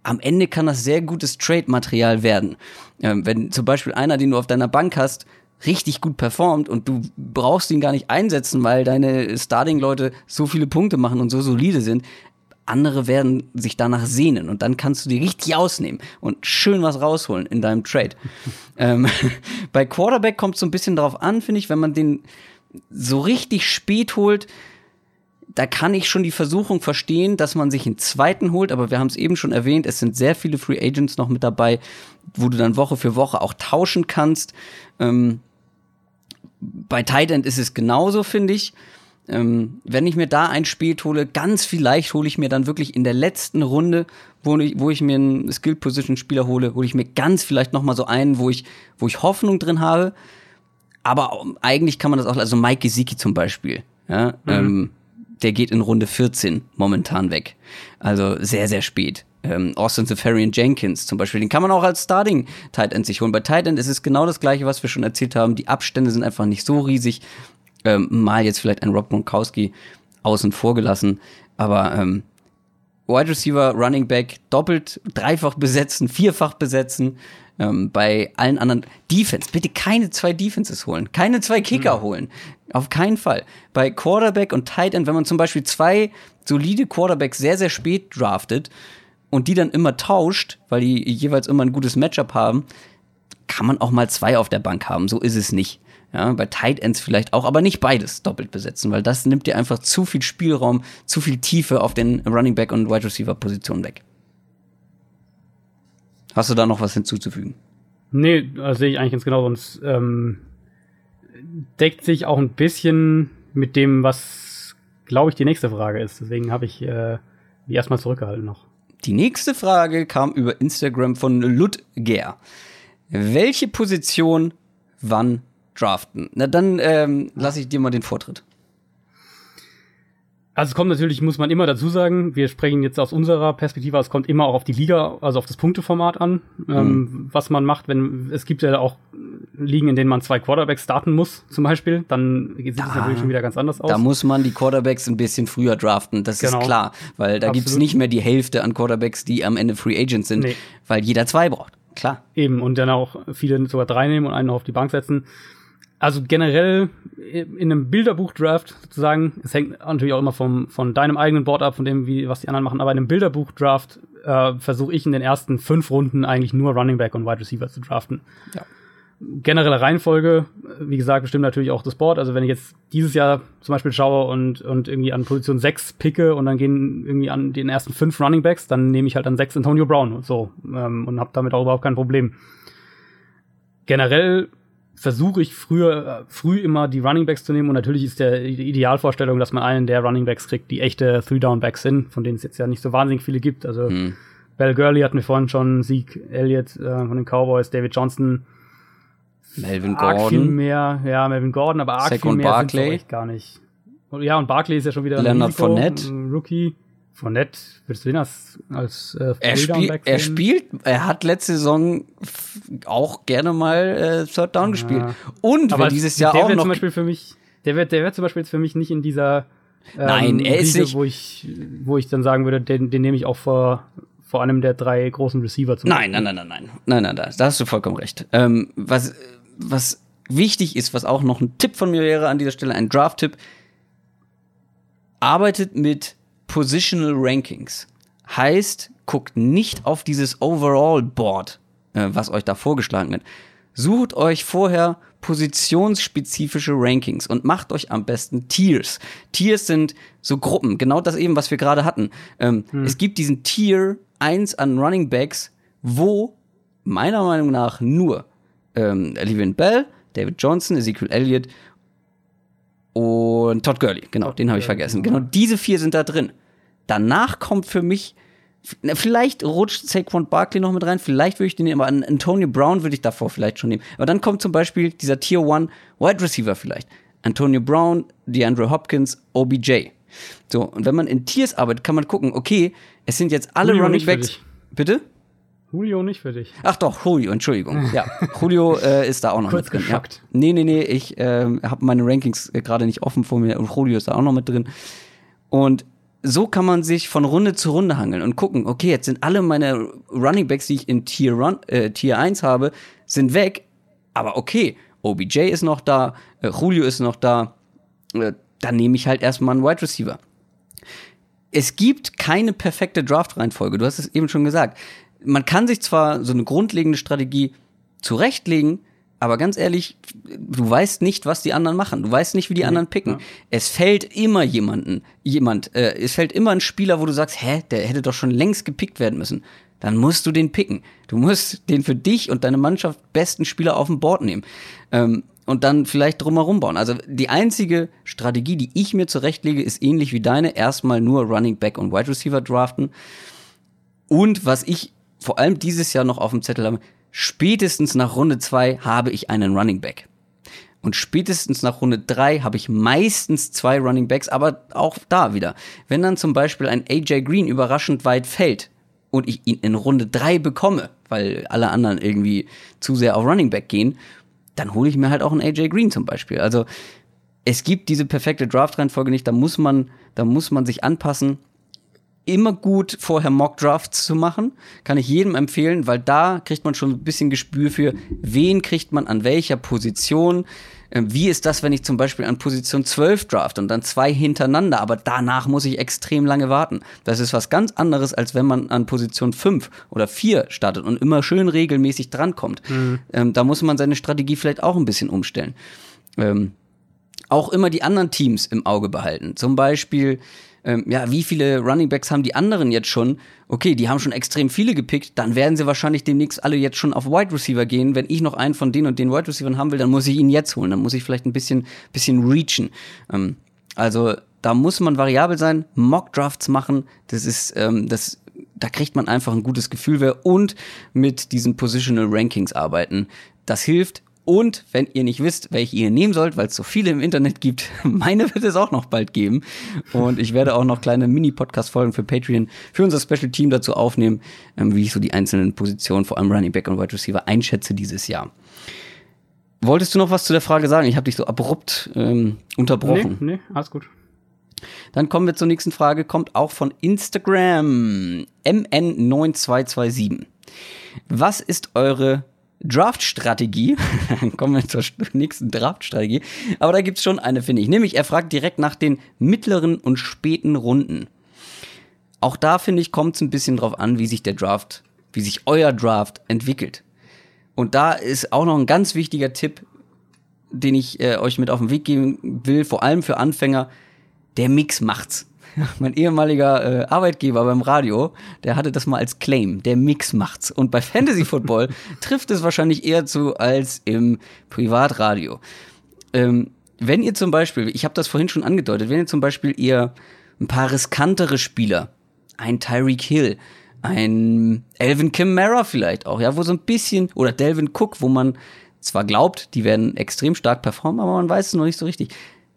am Ende kann das sehr gutes Trade-Material werden. Ähm, wenn zum Beispiel einer, den du auf deiner Bank hast, richtig gut performt und du brauchst ihn gar nicht einsetzen, weil deine Starting-Leute so viele Punkte machen und so solide sind. Andere werden sich danach sehnen und dann kannst du die richtig ausnehmen und schön was rausholen in deinem Trade. [LAUGHS] ähm, [LAUGHS] bei Quarterback kommt es so ein bisschen darauf an, finde ich, wenn man den so richtig spät holt, da kann ich schon die Versuchung verstehen, dass man sich einen zweiten holt, aber wir haben es eben schon erwähnt, es sind sehr viele Free Agents noch mit dabei, wo du dann Woche für Woche auch tauschen kannst. Ähm, bei Tight End ist es genauso, finde ich. Ähm, wenn ich mir da ein Spiel hole, ganz vielleicht hole ich mir dann wirklich in der letzten Runde, wo ich, wo ich mir einen Skill Position Spieler hole, hole ich mir ganz vielleicht noch mal so einen, wo ich, wo ich Hoffnung drin habe. Aber eigentlich kann man das auch, also Mike Gesicki zum Beispiel, ja, mhm. ähm, der geht in Runde 14 momentan weg. Also sehr, sehr spät. Ähm, Austin Safarian Jenkins zum Beispiel, den kann man auch als Starting Tight End sich holen. Bei Tight End ist es genau das gleiche, was wir schon erzählt haben. Die Abstände sind einfach nicht so riesig. Ähm, mal jetzt vielleicht ein Rob Gronkowski außen vor gelassen. Aber ähm, Wide Receiver, Running Back doppelt, dreifach besetzen, vierfach besetzen. Ähm, bei allen anderen Defense, bitte keine zwei Defenses holen, keine zwei Kicker mhm. holen. Auf keinen Fall. Bei Quarterback und Tight End, wenn man zum Beispiel zwei solide Quarterbacks sehr, sehr spät draftet und die dann immer tauscht, weil die jeweils immer ein gutes Matchup haben, kann man auch mal zwei auf der Bank haben. So ist es nicht. Ja, bei Tight Ends vielleicht auch, aber nicht beides doppelt besetzen, weil das nimmt dir einfach zu viel Spielraum, zu viel Tiefe auf den Running Back und Wide Receiver Positionen weg. Hast du da noch was hinzuzufügen? Nee, das sehe ich eigentlich ganz genau. Sonst ähm, deckt sich auch ein bisschen mit dem, was, glaube ich, die nächste Frage ist. Deswegen habe ich äh, die erstmal zurückgehalten noch. Die nächste Frage kam über Instagram von Ludger. Welche Position wann draften? Na, dann ähm, lasse ich dir mal den Vortritt. Also es kommt natürlich, muss man immer dazu sagen, wir sprechen jetzt aus unserer Perspektive, es kommt immer auch auf die Liga, also auf das Punkteformat an, ähm, mhm. ähm, was man macht, wenn es gibt ja auch Ligen, in denen man zwei Quarterbacks starten muss, zum Beispiel, dann sieht es natürlich schon wieder ganz anders aus. Da muss man die Quarterbacks ein bisschen früher draften, das genau. ist klar. Weil da gibt es nicht mehr die Hälfte an Quarterbacks, die am Ende Free Agents sind, nee. weil jeder zwei braucht. Klar. Eben, und dann auch viele sogar drei nehmen und einen auf die Bank setzen. Also generell in einem Bilderbuch-Draft sozusagen, es hängt natürlich auch immer vom, von deinem eigenen Board ab, von dem, wie, was die anderen machen, aber in einem Bilderbuch-Draft äh, versuche ich in den ersten fünf Runden eigentlich nur Running Back und Wide Receiver zu draften. Ja. Generelle Reihenfolge, wie gesagt, bestimmt natürlich auch das Board. Also wenn ich jetzt dieses Jahr zum Beispiel schaue und, und irgendwie an Position 6 picke und dann gehen irgendwie an den ersten fünf Running Backs, dann nehme ich halt an 6 Antonio Brown und so ähm, und habe damit auch überhaupt kein Problem. Generell versuche ich früher, früh immer die Running Backs zu nehmen und natürlich ist der die Idealvorstellung, dass man einen der Running Backs kriegt, die echte Three-Down-Backs sind, von denen es jetzt ja nicht so wahnsinnig viele gibt. Also hm. Bell Gurley hatten wir vorhin schon, Zeke Elliott äh, von den Cowboys, David Johnson. Melvin arg Gordon. viel mehr, ja, Melvin Gordon, aber arg Saquon viel mehr Barkley. sind gar nicht. Ja, und Barkley ist ja schon wieder Leonard ein Risiko, Fournette. ein Rookie. Fournette, würdest du den als, als äh, Er, spiel, er spielt, er hat letzte Saison auch gerne mal äh, Third Down gespielt. Und Aber dieses Jahr der auch wär noch zum Beispiel für mich, der wird, der wird zum Beispiel jetzt für mich nicht in dieser ähm, Nein, er ist Riege, nicht- wo ich, wo ich dann sagen würde, den, den nehme ich auch vor, vor einem der drei großen Receiver zum Nein, nein, nein, nein, nein. Nein, nein, da, da hast du vollkommen recht. Ähm, was, was wichtig ist, was auch noch ein Tipp von mir wäre an dieser Stelle, ein Draft-Tipp, arbeitet mit Positional Rankings. Heißt, guckt nicht auf dieses Overall-Board, äh, was euch da vorgeschlagen wird. Sucht euch vorher positionsspezifische Rankings und macht euch am besten Tiers. Tiers sind so Gruppen, genau das eben, was wir gerade hatten. Ähm, Es gibt diesen Tier 1 an Running Backs, wo meiner Meinung nach nur ähm, Le'Veon Bell, David Johnson, Ezekiel Elliott und Todd Gurley, genau, den habe ich vergessen. Genau, diese vier sind da drin. Danach kommt für mich, vielleicht rutscht Saquon Barkley noch mit rein, vielleicht würde ich den nehmen, aber Antonio Brown würde ich davor vielleicht schon nehmen. Aber dann kommt zum Beispiel dieser Tier 1 Wide Receiver vielleicht. Antonio Brown, DeAndre Hopkins, OBJ. So, und wenn man in Tiers arbeitet, kann man gucken, okay, es sind jetzt alle Julio Running Backs. Bitte? Julio nicht für dich. Ach doch, Julio, Entschuldigung. Ja, Julio äh, ist da auch noch Kurz mit drin. Ja. geschockt. Nee, nee, nee, ich ähm, habe meine Rankings äh, gerade nicht offen vor mir und Julio ist da auch noch mit drin. Und so kann man sich von Runde zu Runde hangeln und gucken, okay, jetzt sind alle meine Running Backs, die ich in Tier, Run, äh, Tier 1 habe, sind weg. Aber okay, OBJ ist noch da, äh, Julio ist noch da. Äh, dann nehme ich halt erstmal einen Wide Receiver es gibt keine perfekte Draft-Reihenfolge. Du hast es eben schon gesagt. Man kann sich zwar so eine grundlegende Strategie zurechtlegen, aber ganz ehrlich, du weißt nicht, was die anderen machen. Du weißt nicht, wie die anderen picken. ja. Es fällt immer jemanden, jemand, äh, es fällt immer ein Spieler, wo du sagst, hä, der hätte doch schon längst gepickt werden müssen. Dann musst du den picken. Du musst den für dich und deine Mannschaft besten Spieler auf dem Board nehmen. Ähm, und dann vielleicht drumherum bauen. Also die einzige Strategie, die ich mir zurechtlege, ist ähnlich wie deine. Erstmal nur Running Back und Wide Receiver draften. Und was ich vor allem dieses Jahr noch auf dem Zettel habe, spätestens nach Runde zwei habe ich einen Running Back. Und spätestens nach Runde drei habe ich meistens zwei Running Backs, aber auch da wieder. Wenn dann zum Beispiel ein AJ Green überraschend weit fällt und ich ihn in Runde drei bekomme, weil alle anderen irgendwie zu sehr auf Running Back gehen, dann hole ich mir halt auch einen AJ Green zum Beispiel. Also es gibt diese perfekte Draft-Reihenfolge nicht, da muss man, da muss man sich anpassen immer gut, vorher Mock-Drafts zu machen. Kann ich jedem empfehlen, weil da kriegt man schon ein bisschen Gespür für, wen kriegt man an welcher Position. Ähm, Wie ist das, wenn ich zum Beispiel an Position 12 draft und dann zwei hintereinander, aber danach muss ich extrem lange warten. Das ist was ganz anderes, als wenn man an Position 5 oder 4 startet und immer schön regelmäßig drankommt. Ähm, da muss man seine Strategie vielleicht auch ein bisschen umstellen. Ähm, auch immer die anderen Teams im Auge behalten. Zum Beispiel, ähm, ja, wie viele Running Backs haben die anderen jetzt schon? Okay, die haben schon extrem viele gepickt, dann werden sie wahrscheinlich demnächst alle jetzt schon auf Wide Receiver gehen. Wenn ich noch einen von denen und den Wide Receivern haben will, dann muss ich ihn jetzt holen. Dann muss ich vielleicht ein bisschen, bisschen reachen. Ähm, also da muss man variabel sein, Mock Drafts machen. Das ist, ähm, das, da kriegt man einfach ein gutes Gefühl wer und mit diesen Positional Rankings arbeiten. Das hilft. Und wenn ihr nicht wisst, welche ihr nehmen sollt, weil es so viele im Internet gibt, [LAUGHS] meine wird es auch noch bald geben. Und ich werde auch noch kleine Mini-Podcast-Folgen für Patreon für unser Special Team dazu aufnehmen, ähm, wie ich so die einzelnen Positionen, vor allem Running Back und Wide Receiver, einschätze dieses Jahr. Wolltest du noch was zu der Frage sagen? Ich habe dich so abrupt ähm, unterbrochen. Nee, nee, alles gut. Dann kommen wir zur nächsten Frage, kommt auch von Instagram. MN9227. Was ist eure Draft-Strategie? [LAUGHS] kommen wir zur nächsten Draft-Strategie. Aber da gibt's schon eine, finde ich. Nämlich, er fragt direkt nach den mittleren und späten Runden. Auch da, finde ich, kommt es ein bisschen drauf an, wie sich der Draft, wie sich euer Draft entwickelt. Und da ist auch noch ein ganz wichtiger Tipp, den ich äh, euch mit auf den Weg geben will, vor allem für Anfänger. Der Mix macht's. [LAUGHS] mein ehemaliger äh, Arbeitgeber beim Radio, der hatte das mal als Claim. Der Mix macht's. Und bei Fantasy Football [LAUGHS] trifft es wahrscheinlich eher zu als im Privatradio. Ähm, wenn ihr zum Beispiel, ich habe das vorhin schon angedeutet, wenn ihr zum Beispiel ihr ein paar riskantere Spieler, ein Tyreek Hill, ein Elvin Kamara vielleicht auch, ja, wo so ein bisschen, oder Delvin Cook, wo man zwar glaubt, die werden extrem stark performen, aber man weiß es noch nicht so richtig.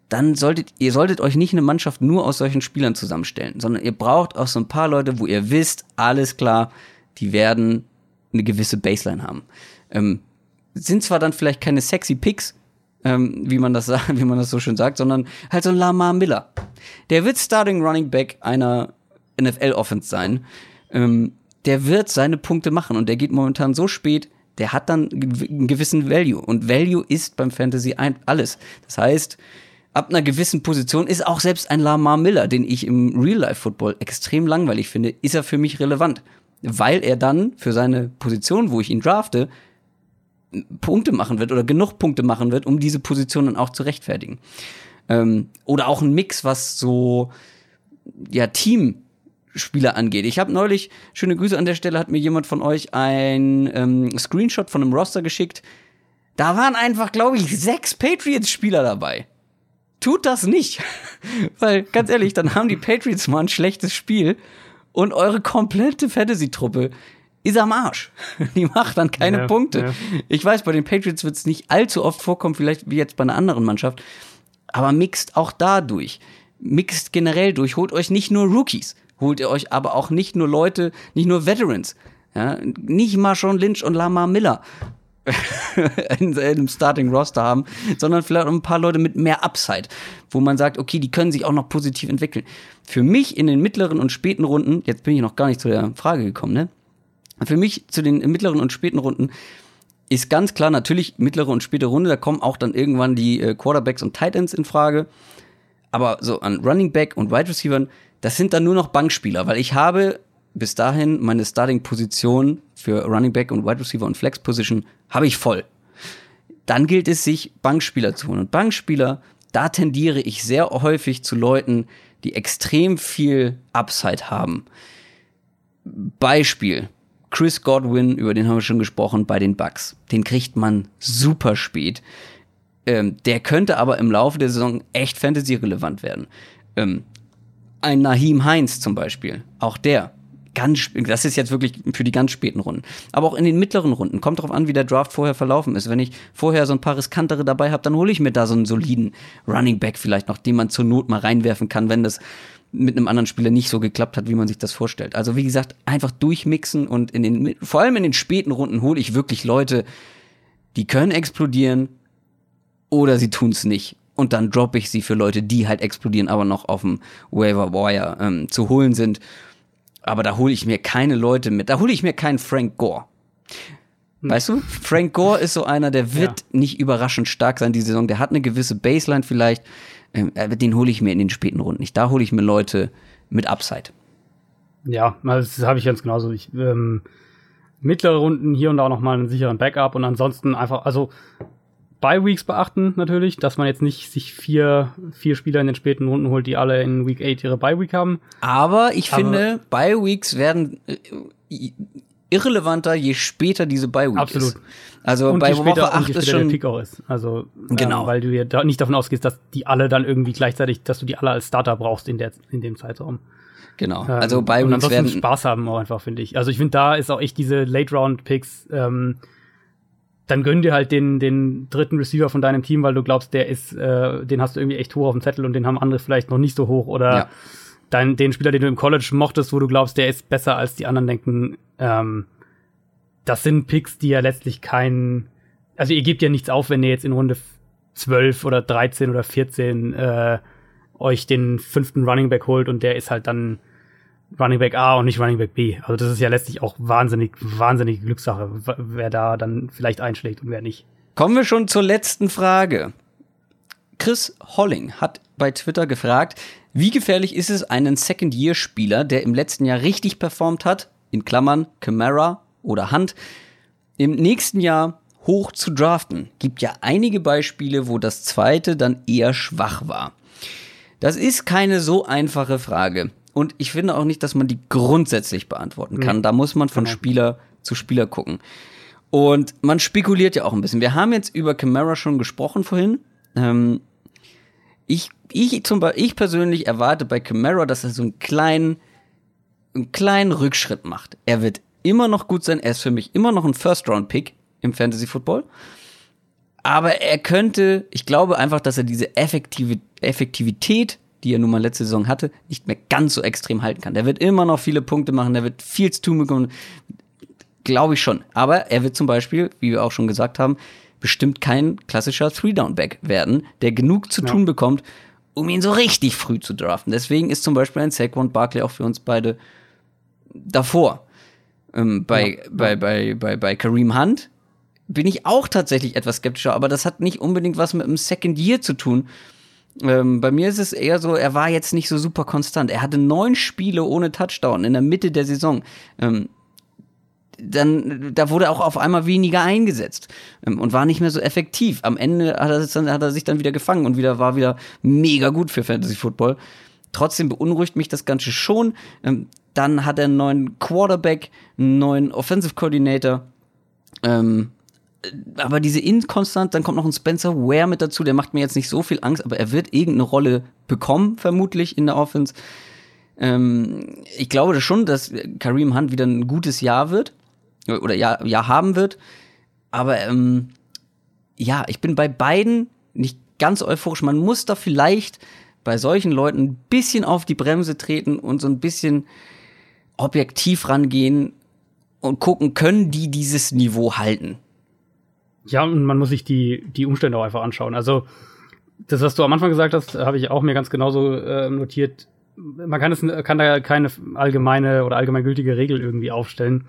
Dann solltet, ihr solltet euch nicht eine Mannschaft nur aus solchen Spielern zusammenstellen, sondern ihr braucht auch so ein paar Leute, wo ihr wisst, alles klar, die werden eine gewisse Baseline haben. Ähm, sind zwar dann vielleicht keine sexy Picks, ähm, wie man das [LAUGHS] wie man das so schön sagt, sondern halt so ein Lamar Miller. Der wird Starting Running Back einer NFL Offense sein ähm, der wird seine Punkte machen und der geht momentan so spät, der hat dann einen gewissen Value. Und Value ist beim Fantasy alles. Das heißt, ab einer gewissen Position ist auch selbst ein Lamar Miller, den ich im Real-Life-Football extrem langweilig finde, ist er für mich relevant. Weil er dann für seine Position, wo ich ihn drafte, Punkte machen wird oder genug Punkte machen wird, um diese Position dann auch zu rechtfertigen. Ähm, oder auch ein Mix, was so ja Team Spieler angeht. Ich habe neulich, schöne Grüße an der Stelle, hat mir jemand von euch ein ähm, Screenshot von einem Roster geschickt. Da waren einfach, glaube ich, sechs Patriots-Spieler dabei. Tut das nicht. [LAUGHS] Weil, ganz ehrlich, dann haben die Patriots mal ein schlechtes Spiel und eure komplette Fantasy-Truppe ist am Arsch. [LAUGHS] Die macht dann keine ja, Punkte. Ja. Ich weiß, bei den Patriots wird es nicht allzu oft vorkommen, vielleicht wie jetzt bei einer anderen Mannschaft. Aber mixt auch da durch. Mixt generell durch. Holt euch nicht nur Rookies holt ihr euch aber auch nicht nur Leute, nicht nur Veterans, ja, nicht Marshawn Lynch und Lamar Miller [LAUGHS] in einem Starting Roster haben, sondern vielleicht auch ein paar Leute mit mehr Upside, wo man sagt, okay, die können sich auch noch positiv entwickeln. Für mich in den mittleren und späten Runden, jetzt bin ich noch gar nicht zu der Frage gekommen, ne? Für mich zu den mittleren und späten Runden ist ganz klar natürlich mittlere und späte Runde, da kommen auch dann irgendwann die äh, Quarterbacks und Tight Ends in Frage. Aber so an Running Back und Wide Receivers das sind dann nur noch Bankspieler, weil ich habe bis dahin meine Starting-Position für Running Back und Wide Receiver und Flex-Position habe ich voll. Dann gilt es, sich Bankspieler zu holen. Und Bankspieler, da tendiere ich sehr häufig zu Leuten, die extrem viel Upside haben. Beispiel. Chris Godwin, über den haben wir schon gesprochen, bei den Bucks. Den kriegt man super spät. Ähm, der könnte aber im Laufe der Saison echt Fantasy-relevant werden. Ähm, ein Nahim Heinz zum Beispiel, auch der. Ganz, das ist jetzt wirklich für die ganz späten Runden. Aber auch in den mittleren Runden. Kommt darauf an, wie der Draft vorher verlaufen ist. Wenn ich vorher so ein paar riskantere dabei habe, dann hole ich mir da so einen soliden Running Back vielleicht noch, den man zur Not mal reinwerfen kann, wenn das mit einem anderen Spieler nicht so geklappt hat, wie man sich das vorstellt. Also wie gesagt, einfach durchmixen und in den, vor allem in den späten Runden hole ich wirklich Leute, die können explodieren oder sie tun es nicht und dann droppe ich sie für Leute, die halt explodieren, aber noch auf dem Waiver Wire ähm, zu holen sind. Aber da hole ich mir keine Leute mit. Da hole ich mir keinen Frank Gore. Hm. Weißt du, Frank Gore ist so einer, der wird ja. nicht überraschend stark sein die Saison. Der hat eine gewisse Baseline vielleicht. Ähm, den hole ich mir in den späten Runden nicht. Da hole ich mir Leute mit Upside. Ja, das habe ich ganz genauso. Ich, ähm, mittlere Runden hier und da noch mal einen sicheren Backup und ansonsten einfach, also Bye Weeks beachten natürlich, dass man jetzt nicht sich vier, vier Spieler in den späten Runden holt, die alle in Week 8 ihre Bye Week haben. Aber ich Aber finde, Bye Weeks werden äh, irrelevanter, je später diese Bye Week absolut. ist. Also und bei Woche 8 ist schon der Pick auch ist. Also genau. Ähm, weil du ja da nicht davon ausgehst, dass die alle dann irgendwie gleichzeitig, dass du die alle als Starter brauchst in der in dem Zeitraum. Genau. Ähm, also Bye Weeks werden Spaß haben auch einfach, finde ich. Also ich finde da ist auch echt diese Late Round Picks ähm, dann gönn dir halt den, den dritten Receiver von deinem Team, weil du glaubst, der ist, äh, den hast du irgendwie echt hoch auf dem Zettel und den haben andere vielleicht noch nicht so hoch. Oder ja. dein, den Spieler, den du im College mochtest, wo du glaubst, der ist besser als die anderen denken. Ähm, das sind Picks, die ja letztlich keinen also ihr gebt ja nichts auf, wenn ihr jetzt in Runde 12 oder 13 oder 14 äh, euch den fünften Running Back holt und der ist halt dann Running Back A und nicht Running Back B. Also das ist ja letztlich auch wahnsinnig, wahnsinnige Glückssache, wer da dann vielleicht einschlägt und wer nicht. Kommen wir schon zur letzten Frage. Chris Holling hat bei Twitter gefragt, wie gefährlich ist es, einen Second-Year-Spieler, der im letzten Jahr richtig performt hat, in Klammern Camara oder Hunt, im nächsten Jahr hoch zu draften? Gibt ja einige Beispiele, wo das zweite dann eher schwach war. Das ist keine so einfache Frage. Und ich finde auch nicht, dass man die grundsätzlich beantworten kann. Nee. Da muss man von genau. Spieler zu Spieler gucken. Und man spekuliert ja auch ein bisschen. Wir haben jetzt über Camara schon gesprochen vorhin. Ähm, ich, ich, zum Beispiel, ich persönlich erwarte bei Camara, dass er so einen kleinen, einen kleinen Rückschritt macht. Er wird immer noch gut sein. Er ist für mich immer noch ein First-Round-Pick im Fantasy Football. Aber er könnte, ich glaube einfach, dass er diese effektive, Effektivität, die er nun mal letzte Saison hatte, nicht mehr ganz so extrem halten kann. Der wird immer noch viele Punkte machen, der wird viel zu tun bekommen. Glaube ich schon. Aber er wird zum Beispiel, wie wir auch schon gesagt haben, bestimmt kein klassischer Three-Down-Back werden, der genug zu ja. tun bekommt, um ihn so richtig früh zu draften. Deswegen ist zum Beispiel ein Saquon Barkley auch für uns beide davor. Ähm, bei, ja. bei, bei, bei, bei Kareem Hunt bin ich auch tatsächlich etwas skeptischer, aber das hat nicht unbedingt was mit dem Second Year zu tun. Ähm, bei mir ist es eher so, er war jetzt nicht so super konstant. Er hatte neun Spiele ohne Touchdown in der Mitte der Saison. Ähm, dann, da wurde auch auf einmal weniger eingesetzt ähm, und war nicht mehr so effektiv. Am Ende hat er, dann, hat er sich dann wieder gefangen und wieder war wieder mega gut für Fantasy Football. Trotzdem beunruhigt mich das Ganze schon. Ähm, dann hat er einen neuen Quarterback, einen neuen Offensive Coordinator. Ähm, aber diese Inkonstant, dann kommt noch ein Spencer Ware mit dazu, der macht mir jetzt nicht so viel Angst, aber er wird irgendeine Rolle bekommen, vermutlich in der Offense. Ähm, ich glaube schon, dass Kareem Hunt wieder ein gutes Jahr wird oder Jahr, Jahr haben wird. Aber ähm, ja, ich bin bei beiden nicht ganz euphorisch. Man muss da vielleicht bei solchen Leuten ein bisschen auf die Bremse treten und so ein bisschen objektiv rangehen und gucken, können die dieses Niveau halten? Ja, und man muss sich die, die Umstände auch einfach anschauen. Also, das, was du am Anfang gesagt hast, habe ich auch mir ganz genauso äh, notiert. Man kann, es, kann da keine allgemeine oder allgemeingültige Regel irgendwie aufstellen.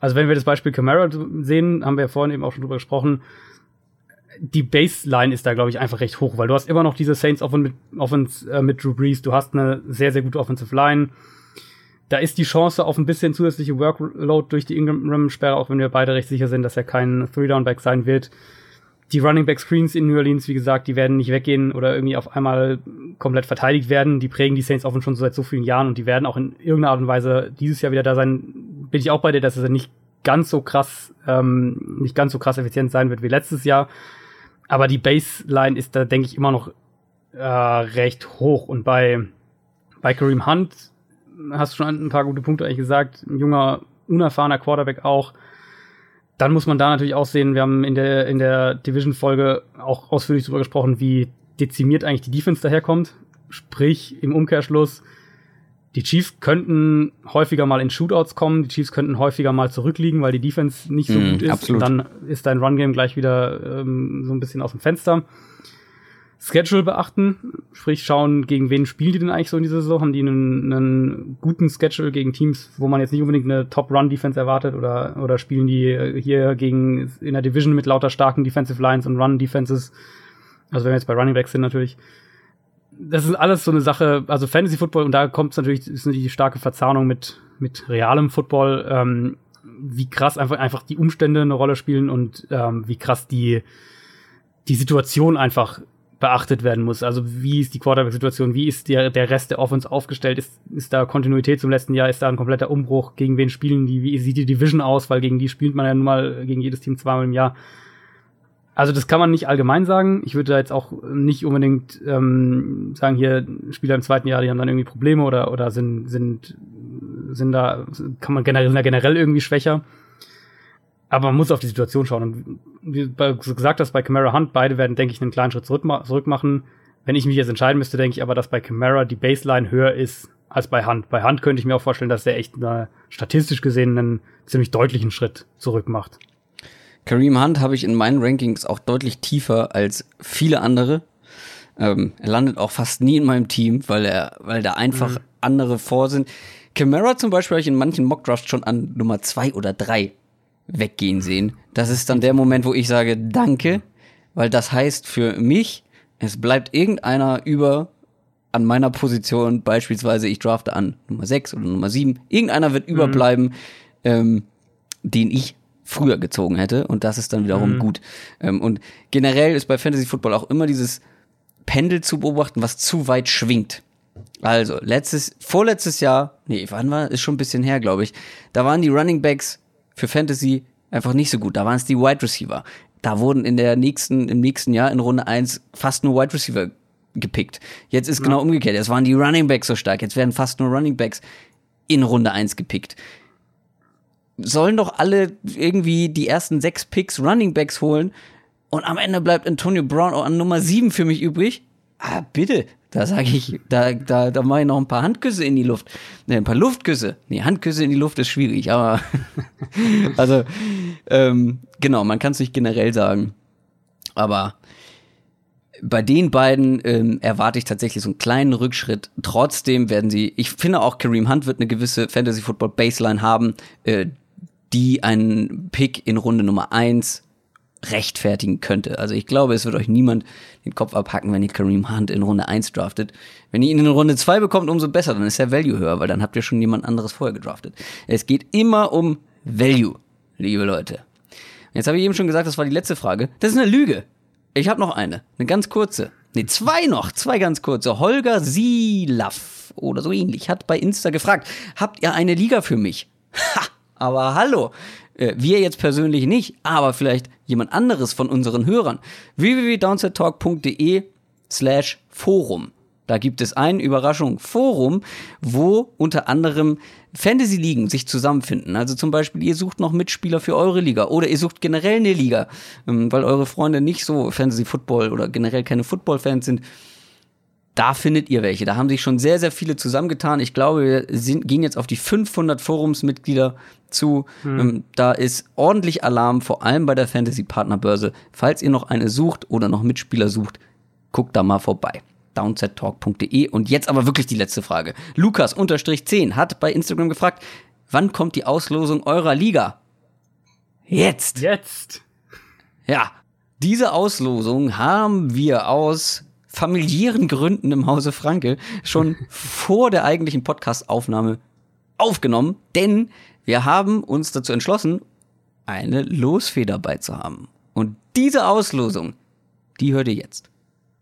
Also, wenn wir das Beispiel Camara sehen, haben wir ja vorhin eben auch schon drüber gesprochen, die Baseline ist da, glaube ich, einfach recht hoch, weil du hast immer noch diese Saints Offense mit, äh, mit Drew Brees, du hast eine sehr, sehr gute Offensive Line da ist die Chance auf ein bisschen zusätzliche Workload durch die Ingram-Sperre, auch wenn wir beide recht sicher sind, dass er kein Three-Down-Back sein wird. Die Running-Back-Screens in New Orleans, wie gesagt, die werden nicht weggehen oder irgendwie auf einmal komplett verteidigt werden. Die prägen die Saints offen schon seit so vielen Jahren und die werden auch in irgendeiner Art und Weise dieses Jahr wieder da sein. Bin ich auch bei dir, dass er nicht ganz so krass, ähm, nicht ganz so krass effizient sein wird wie letztes Jahr. Aber die Baseline ist da, denke ich, immer noch äh, recht hoch. Und bei, bei Kareem Hunt hast schon ein paar gute Punkte eigentlich gesagt. Ein junger, unerfahrener Quarterback auch. Dann muss man da natürlich auch sehen, wir haben in der, in der Division-Folge auch ausführlich darüber gesprochen, wie dezimiert eigentlich die Defense daherkommt. Sprich, im Umkehrschluss, die Chiefs könnten häufiger mal in Shootouts kommen, die Chiefs könnten häufiger mal zurückliegen, weil die Defense nicht so mm, gut ist. Absolut. Und dann ist dein Run-Game gleich wieder ähm, so ein bisschen aus dem Fenster. Schedule beachten, sprich schauen, gegen wen spielen die denn eigentlich so in dieser Saison? Haben die einen, einen guten Schedule gegen Teams, wo man jetzt nicht unbedingt eine Top-Run-Defense erwartet oder, oder spielen die hier gegen in der Division mit lauter starken Defensive Lines und Run-Defenses? Also wenn wir jetzt bei Running Backs sind natürlich. Das ist alles so eine Sache, also Fantasy Football und da kommt es natürlich, ist natürlich die starke Verzahnung mit, mit realem Football, ähm, wie krass einfach, einfach die Umstände eine Rolle spielen und ähm, wie krass die, die Situation einfach beachtet werden muss. Also wie ist die Quarterback-Situation, wie ist der, der Rest der Offense aufgestellt, ist, ist da Kontinuität zum letzten Jahr, ist da ein kompletter Umbruch, gegen wen spielen die, wie sieht die Division aus, weil gegen die spielt man ja nun mal gegen jedes Team zweimal im Jahr. Also das kann man nicht allgemein sagen. Ich würde da jetzt auch nicht unbedingt ähm, sagen, hier Spieler im zweiten Jahr, die haben dann irgendwie Probleme oder, oder sind, sind, sind da, kann man generell, sind da generell irgendwie schwächer. Aber man muss auf die Situation schauen. Und wie du gesagt hast, bei Camara Hunt, beide werden, denke ich, einen kleinen Schritt zurück, machen. Wenn ich mich jetzt entscheiden müsste, denke ich aber, dass bei Camara die Baseline höher ist als bei Hunt. Bei Hunt könnte ich mir auch vorstellen, dass er echt eine, statistisch gesehen einen ziemlich deutlichen Schritt zurück macht. Kareem Hunt habe ich in meinen Rankings auch deutlich tiefer als viele andere. Ähm, er landet auch fast nie in meinem Team, weil er, weil da einfach mhm. andere vor sind. Camara zum Beispiel habe ich in manchen Mockdrafts schon an Nummer zwei oder drei weggehen sehen. Das ist dann der Moment, wo ich sage, danke, weil das heißt für mich, es bleibt irgendeiner über an meiner Position, beispielsweise ich drafte an Nummer 6 oder Nummer 7, irgendeiner wird mhm. überbleiben, ähm, den ich früher gezogen hätte und das ist dann wiederum mhm. gut. Ähm, und generell ist bei Fantasy Football auch immer dieses Pendel zu beobachten, was zu weit schwingt. Also, letztes, vorletztes Jahr, nee, wann war, ist schon ein bisschen her, glaube ich, da waren die Running Backs für Fantasy einfach nicht so gut. Da waren es die Wide Receiver. Da wurden in der nächsten, im nächsten Jahr in Runde 1 fast nur Wide Receiver gepickt. Jetzt ist ja. genau umgekehrt. Jetzt waren die Running Backs so stark. Jetzt werden fast nur Running Backs in Runde 1 gepickt. Sollen doch alle irgendwie die ersten sechs Picks Running Backs holen und am Ende bleibt Antonio Brown an Nummer 7 für mich übrig? Ah, bitte. Da sage ich, da, da, da mache ich noch ein paar Handküsse in die Luft. Ne, ein paar Luftküsse. Nee, Handküsse in die Luft ist schwierig, aber [LAUGHS] also ähm, genau, man kann es nicht generell sagen. Aber bei den beiden ähm, erwarte ich tatsächlich so einen kleinen Rückschritt. Trotzdem werden sie, ich finde auch Kareem Hunt wird eine gewisse Fantasy Football Baseline haben, äh, die einen Pick in Runde Nummer eins rechtfertigen könnte. Also ich glaube, es wird euch niemand den Kopf abhacken, wenn ihr Kareem Hunt in Runde 1 draftet. Wenn ihr ihn in Runde 2 bekommt, umso besser, dann ist der Value höher, weil dann habt ihr schon jemand anderes vorher gedraftet. Es geht immer um Value, liebe Leute. Jetzt habe ich eben schon gesagt, das war die letzte Frage. Das ist eine Lüge. Ich habe noch eine, eine ganz kurze. Ne, zwei noch, zwei ganz kurze. Holger Silaff oder so ähnlich hat bei Insta gefragt, habt ihr eine Liga für mich? Ha, aber hallo. Äh, wir jetzt persönlich nicht, aber vielleicht jemand anderes von unseren Hörern. www.downsettalk.de slash Forum. Da gibt es ein Überraschung Forum, wo unter anderem Fantasy-Ligen sich zusammenfinden. Also zum Beispiel, ihr sucht noch Mitspieler für eure Liga oder ihr sucht generell eine Liga, ähm, weil eure Freunde nicht so Fantasy-Football oder generell keine Football-Fans sind. Da findet ihr welche. Da haben sich schon sehr, sehr viele zusammengetan. Ich glaube, wir sind, gehen jetzt auf die 500 Forumsmitglieder zu. Hm. Da ist ordentlich Alarm, vor allem bei der Fantasy-Partnerbörse. Falls ihr noch eine sucht oder noch Mitspieler sucht, guckt da mal vorbei downsettalk.de. Und jetzt aber wirklich die letzte Frage. Lukas-10 hat bei Instagram gefragt, wann kommt die Auslosung eurer Liga? Jetzt. Jetzt. Ja, diese Auslosung haben wir aus familiären Gründen im Hause Franke schon [LAUGHS] vor der eigentlichen Podcast-Aufnahme aufgenommen, denn wir haben uns dazu entschlossen, eine Losfee dabei zu haben. Und diese Auslosung, die hört ihr jetzt.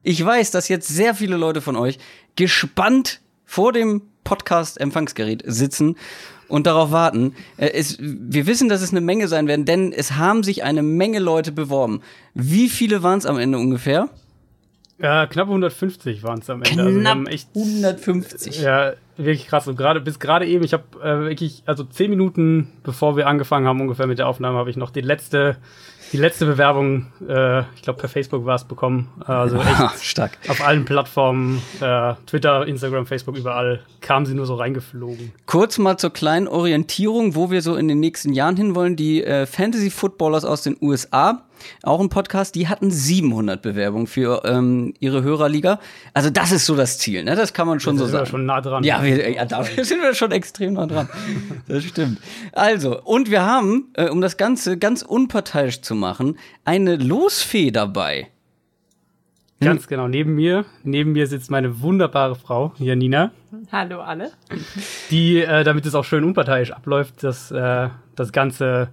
Ich weiß, dass jetzt sehr viele Leute von euch gespannt vor dem Podcast-Empfangsgerät sitzen und darauf warten. Äh, es, wir wissen, dass es eine Menge sein werden, denn es haben sich eine Menge Leute beworben. Wie viele waren es am Ende ungefähr? Ja, knapp 150 waren es am Ende. Also knapp also echt, 150. Ja, wirklich krass. Und gerade bis gerade eben, ich habe äh, wirklich, also zehn Minuten bevor wir angefangen haben, ungefähr mit der Aufnahme, habe ich noch die letzte die letzte Bewerbung, äh, ich glaube per Facebook war es bekommen. Also echt stark. Auf allen Plattformen, äh, Twitter, Instagram, Facebook, überall kam sie nur so reingeflogen. Kurz mal zur kleinen Orientierung, wo wir so in den nächsten Jahren hinwollen. Die äh, Fantasy Footballers aus den USA auch ein Podcast, die hatten 700 Bewerbungen für ähm, ihre Hörerliga. Also das ist so das Ziel, ne? Das kann man schon da so sagen. Wir schon nah dran. Ja, wir, ja, da [LAUGHS] sind wir schon extrem nah dran. [LAUGHS] Das stimmt. Also, und wir haben, äh, um das Ganze ganz unparteiisch zu machen, eine Losfee dabei. Ganz genau, neben mir, neben mir sitzt meine wunderbare Frau, Janina. Hallo alle. Die, äh, damit es auch schön unparteiisch abläuft, das, äh, das Ganze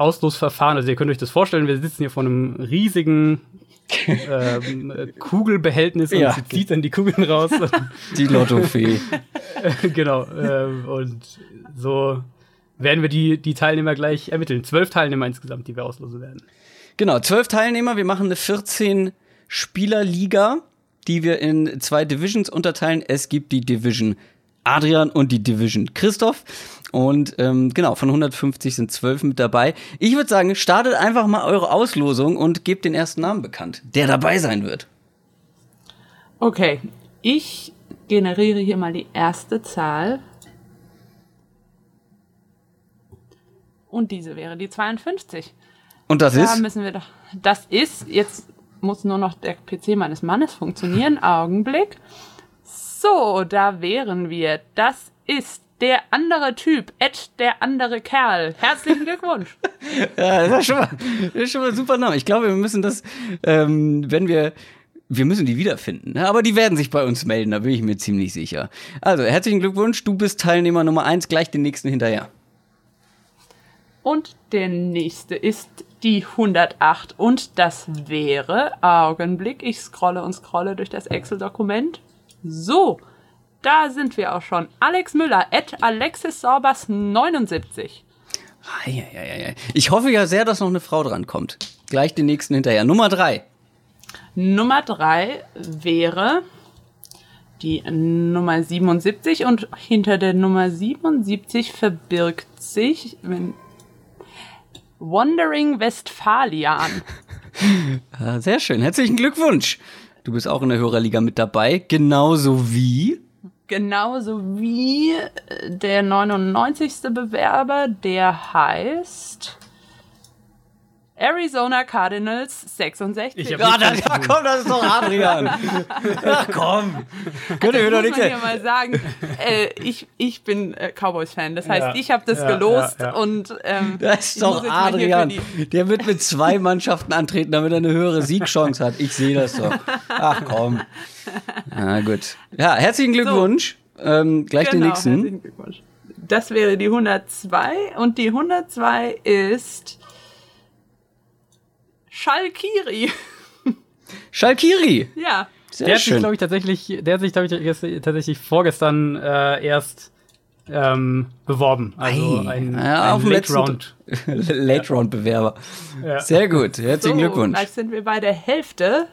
Auslosverfahren. Also ihr könnt euch das vorstellen, wir sitzen hier vor einem riesigen [LAUGHS] ähm, Kugelbehältnis ja. und zieht dann die Kugeln raus. [LAUGHS] Die Lottofee. [LAUGHS] genau. Ähm, und so werden wir die, die Teilnehmer gleich ermitteln. Zwölf Teilnehmer insgesamt, die wir auslosen werden. Genau, zwölf Teilnehmer. Wir machen eine 14 Spieler-Liga, die wir in zwei Divisions unterteilen. Es gibt die Division Adrian und die Division Christoph. Und ähm, genau, von 150 sind 12 mit dabei. Ich würde sagen, startet einfach mal eure Auslosung und gebt den ersten Namen bekannt, der dabei sein wird. Okay, ich generiere hier mal die erste Zahl. Und diese wäre die 52. Und das Da ist? müssen wir doch. Das ist, jetzt muss nur noch der PC meines Mannes funktionieren. Augenblick. So, da wären wir. Das ist der andere Typ, Ed, der andere Kerl. Herzlichen Glückwunsch. [LAUGHS] Ja, das ist schon mal, das ist schon mal ein super Name. Ich glaube, wir müssen das, ähm, wenn wir, wir müssen die wiederfinden. ne? Aber die werden sich bei uns melden, da bin ich mir ziemlich sicher. Also, herzlichen Glückwunsch, du bist Teilnehmer Nummer eins, gleich den nächsten hinterher. Und der nächste ist die 108. Und das wäre, Augenblick, ich scrolle und scrolle durch das Excel-Dokument. So, da sind wir auch schon. Alex Müller, at Alexis Sorbas 79. Eieieiei. Ich hoffe ja sehr, dass noch eine Frau dran kommt. Gleich den nächsten hinterher. Nummer drei. Nummer 3 wäre die Nummer 77 und hinter der Nummer 77 verbirgt sich Wandering Westphalian. [LAUGHS] Ah, Sehr schön. Herzlichen Glückwunsch. Du bist auch in der Hörerliga mit dabei. Genauso wie. Genauso wie äh, der 99. Bewerber, der heißt Arizona Cardinals 66. Ich hab Ja, nicht da, damit ja, zu tun. komm, das ist doch Adrian. Ach [LAUGHS] komm. Könnt ihr mir doch muss nichts man hier mal sagen, [LAUGHS] äh, ich, ich bin äh, Cowboys-Fan. Das heißt, Ja. ich habe das Ja, gelost ja, ja. und ähm, Das ist ich doch Adrian. Der wird mit zwei Mannschaften antreten, damit er eine höhere Siegchance hat. Ich sehe das doch. Ach komm. Na gut. Ja, herzlichen Glückwunsch. Ähm, gleich den Genau, nächsten. herzlichen Glückwunsch. Das wäre die 102 und die 102 ist Schalkiri. Schalkiri. ja. Sehr Der hat sich, schön. glaube ich, tatsächlich, der hat sich, glaube ich, tatsächlich vorgestern äh, erst ähm, beworben. Also Ei. ein, Ja, ein Late Round. Late Round Bewerber. Ja. Sehr gut. Herzlichen So, Glückwunsch. Gleich sind wir bei der Hälfte,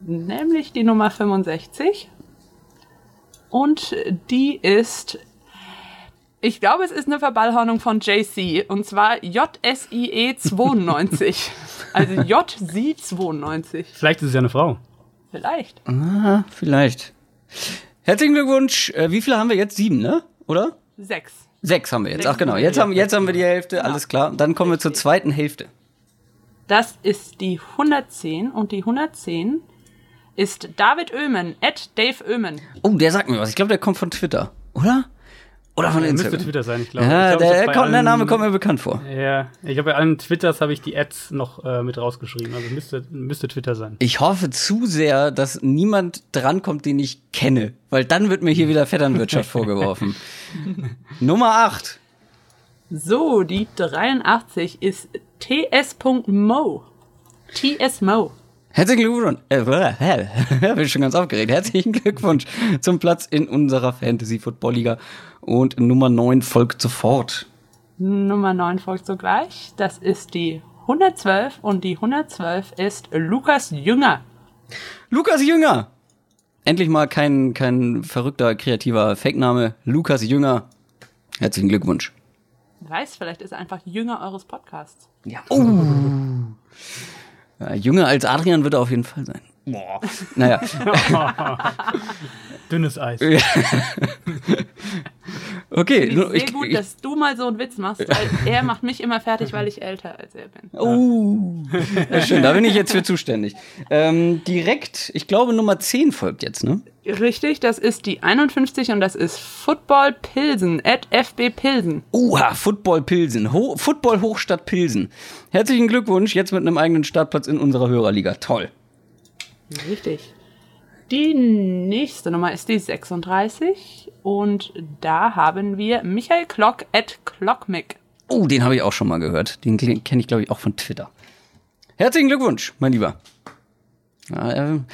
nämlich die Nummer 65. Und die ist, ich glaube, es ist eine Verballhornung von JC, und zwar JSIE 92. [LAUGHS] also JC 92. Vielleicht ist es ja eine Frau. Vielleicht. Ah, vielleicht. Herzlichen Glückwunsch. Äh, wie viele haben wir jetzt? Sieben, ne? Oder? Sechs. Sechs haben wir jetzt. Ach genau. Jetzt haben, jetzt haben wir die Hälfte. Alles klar. Dann kommen wir zur zweiten Hälfte. Das ist die 110 und die 110 ist David Oehmen, at Dave Oehmen. Oh, der sagt mir was. Ich glaube, der kommt von Twitter. Oder? Oder von Der müsste Instagram. Twitter sein, ich glaube. Ja, ich glaube, der, kommt, der allen- Name kommt mir bekannt vor. Ja, ich glaube, bei allen Twitters habe ich die Ads noch äh, mit rausgeschrieben. Also müsste, müsste Twitter sein. Ich hoffe zu sehr, dass niemand drankommt, den ich kenne. Weil dann wird mir hier wieder Vetternwirtschaft [LAUGHS] vorgeworfen. Nummer 8. So, die 83 ist ts.mo. TS.mo. Herzlichen Glückwunsch. Äh, [LAUGHS] bin schon ganz aufgeregt. Herzlichen Glückwunsch zum Platz in unserer Fantasy Football Liga. Und Nummer 9 folgt sofort. Nummer 9 folgt sogleich. Das ist die 112 und die 112 ist Lukas Jünger. Lukas Jünger. Endlich mal kein, kein verrückter, kreativer Fake-Name. Lukas Jünger. Herzlichen Glückwunsch. Weiß, vielleicht ist er einfach Jünger eures Podcasts. Ja. Oh. Ja, jünger als Adrian wird er auf jeden Fall sein. Boah. Naja. [LAUGHS] [LAUGHS] Dünnes Eis. [LAUGHS] Okay. Finde nur- ich sehr gut, dass du mal so einen Witz machst, weil er macht mich immer fertig, weil ich älter als er bin. Oh, ja, schön, da bin ich jetzt für zuständig. Ähm, direkt, ich glaube, Nummer 10 folgt jetzt, ne? Richtig, das ist die 51 und das ist Football Pilsen, at FB Pilsen. Oha, Football Pilsen, Ho Football Hochstadt Pilsen. Herzlichen Glückwunsch, jetzt mit einem eigenen Startplatz in unserer Hörerliga. Toll. Richtig. Die nächste Nummer ist die 36 und da haben wir Michael Klock at Clockmick. Oh, den habe ich auch schon mal gehört. Den kenne ich, glaube ich, auch von Twitter. Herzlichen Glückwunsch, mein Lieber. Ja, ähm,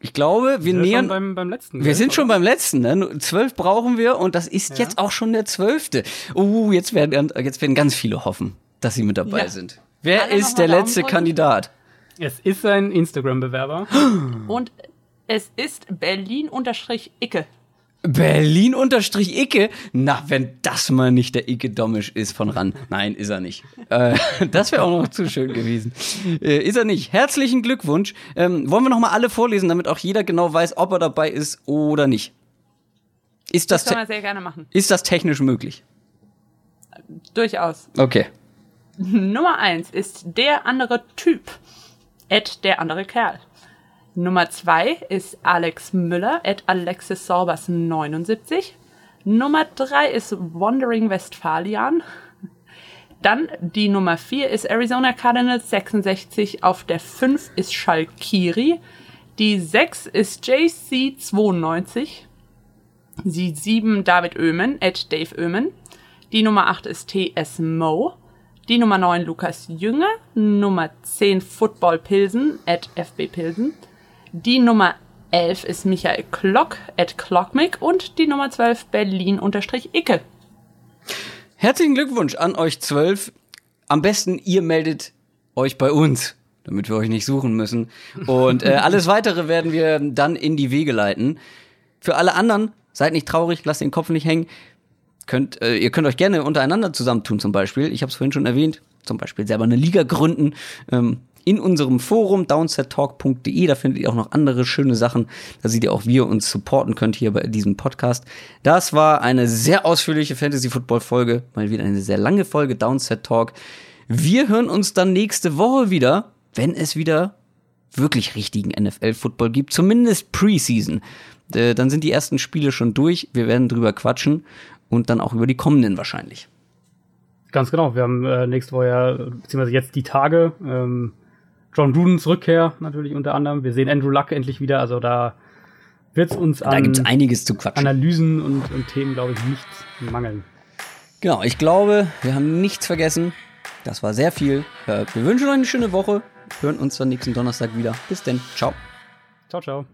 ich glaube, wir Wir sind nähern. schon beim, beim letzten. Wir gell? sind schon beim letzten, ne? Zwölf brauchen wir und das ist jetzt auch schon der zwölfte. Oh, jetzt werden, jetzt werden ganz viele hoffen, dass sie mit dabei Ja. sind. Wer Alle ist der Daumen letzte drücken. Kandidat? Es ist ein Instagram-Bewerber. Und es ist Berlin-Icke. Berlin-Icke? Na, wenn das mal nicht der Icke Domisch ist von ran. Nein, ist er nicht. Äh, [LAUGHS] das wäre auch noch zu schön gewesen. Äh, ist er nicht. Herzlichen Glückwunsch. Ähm, wollen wir noch mal alle vorlesen, damit auch jeder genau weiß, ob er dabei ist oder nicht? Ist das, Das können wir sehr gerne machen. ist das technisch möglich? Durchaus. Okay. Nummer 1 ist der andere Typ. Ed der andere Kerl. Nummer 2 ist Alex Müller at Alexis Sorbers 79. Nummer 3 ist Wandering Westphalian. Dann die Nummer 4 ist Arizona Cardinals 66. Auf der 5 ist Shalkiri. Die 6 ist JC92. Die 7 David Oehmen at Dave Oehmen. Die Nummer 8 ist TS Mo. Die Nummer 9 Lukas Jünger. Nummer 10 Football Pilsen at FB Pilsen. Die Nummer 11 ist Michael Klock at Clockmick und die Nummer 12 Berlin-Icke. Herzlichen Glückwunsch an euch zwölf. Am besten ihr meldet euch bei uns, damit wir euch nicht suchen müssen. Und äh, [LAUGHS] alles weitere werden wir dann in die Wege leiten. Für alle anderen, seid nicht traurig, lasst den Kopf nicht hängen. Könnt, äh, ihr könnt euch gerne untereinander zusammentun zum Beispiel. Ich habe es vorhin schon erwähnt, zum Beispiel selber eine Liga gründen. Ähm, in unserem Forum downsettalk.de. Da findet ihr auch noch andere schöne Sachen. Da seht ihr auch, wie ihr uns supporten könnt hier bei diesem Podcast. Das war eine sehr ausführliche Fantasy Football Folge. Mal wieder eine sehr lange Folge Downset Talk. Wir hören uns dann nächste Woche wieder, wenn es wieder wirklich richtigen NFL-Football gibt, zumindest Preseason. Äh, dann sind die ersten Spiele schon durch. Wir werden drüber quatschen und dann auch über die kommenden wahrscheinlich. Ganz genau. Wir haben äh, nächste Woche ja, beziehungsweise jetzt die Tage, ähm, John Grudens Rückkehr natürlich unter anderem. Wir sehen Andrew Luck endlich wieder. Also da wird es uns an da einiges zu quatschen. Analysen und, und Themen, glaube ich, nichts mangeln. Genau, ich glaube, wir haben nichts vergessen. Das war sehr viel. Äh, wir wünschen euch eine schöne Woche. Hören uns dann nächsten Donnerstag wieder. Bis denn. Ciao. Ciao, ciao.